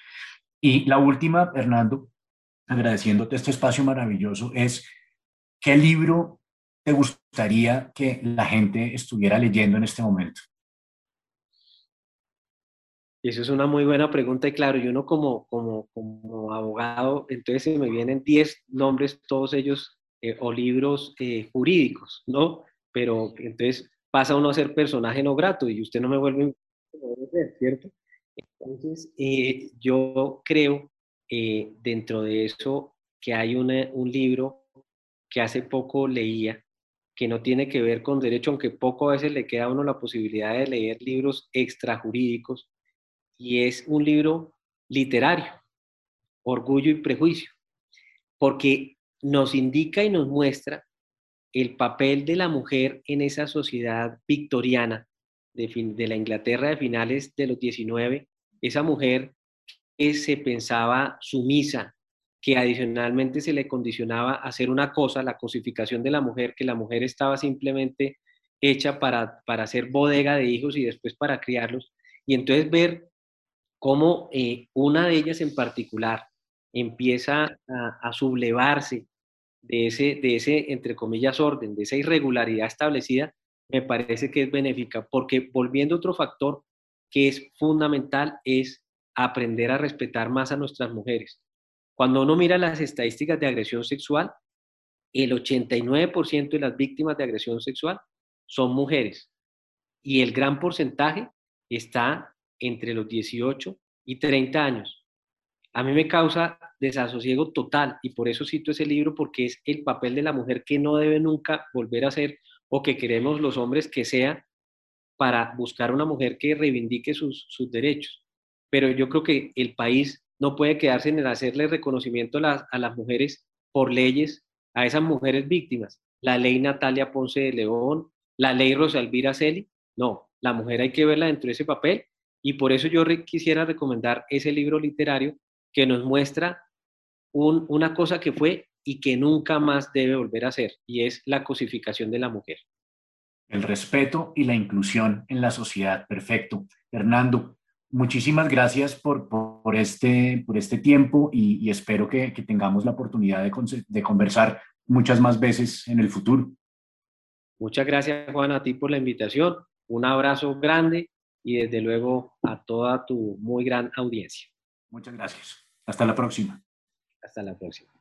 Y la última, Hernando, agradeciéndote este espacio maravilloso, es ¿qué libro te gustaría que la gente estuviera leyendo en este momento? Eso es una muy buena pregunta y claro, yo no como, como, como abogado, entonces se me vienen 10 nombres, todos ellos, eh, o libros eh, jurídicos, ¿no? Pero entonces pasa uno a ser personaje no grato y usted no me vuelve ¿cierto? Entonces, eh, yo creo dentro de eso que hay un libro que hace poco leía, que no tiene que ver con derecho, aunque poco a veces le queda a uno la posibilidad de leer libros extrajurídicos, y es un libro literario, Orgullo y Prejuicio, porque nos indica y nos muestra el papel de la mujer en esa sociedad victoriana de, de la Inglaterra de finales de los 19, esa mujer se pensaba sumisa, que adicionalmente se le condicionaba a hacer una cosa, la cosificación de la mujer, que la mujer estaba simplemente hecha para, para hacer bodega de hijos y después para criarlos. Y entonces ver cómo eh, una de ellas en particular empieza a, sublevarse de ese, de ese, entre comillas, orden, de esa irregularidad establecida, me parece que es benéfica, porque volviendo a otro factor que es fundamental es aprender a respetar más a nuestras mujeres. Cuando uno mira las estadísticas de agresión sexual, el 89% de las víctimas de agresión sexual son mujeres y el gran porcentaje está entre los 18 y 30 años. A mí me causa desasosiego total y por eso cito ese libro porque es el papel de la mujer que no debe nunca volver a ser o que queremos los hombres que sea para buscar una mujer que reivindique sus, sus derechos. Pero yo creo que el país no puede quedarse en el hacerle reconocimiento a las, mujeres por leyes, a esas mujeres víctimas. La ley Natalia Ponce de León, la ley Rosa Elvira Celi. No, la mujer hay que verla dentro de ese papel y por eso yo quisiera recomendar ese libro literario que nos muestra una cosa que fue y que nunca más debe volver a ser, y es la cosificación de la mujer. El respeto y la inclusión en la sociedad. Perfecto. Hernando, muchísimas gracias por, por, este, por este tiempo y, espero que, que, tengamos la oportunidad de, de conversar muchas más veces en el futuro. Muchas gracias, Juan, a ti por la invitación. Un abrazo grande y desde luego a toda tu muy gran audiencia. Muchas gracias. Hasta la próxima. Hasta la próxima.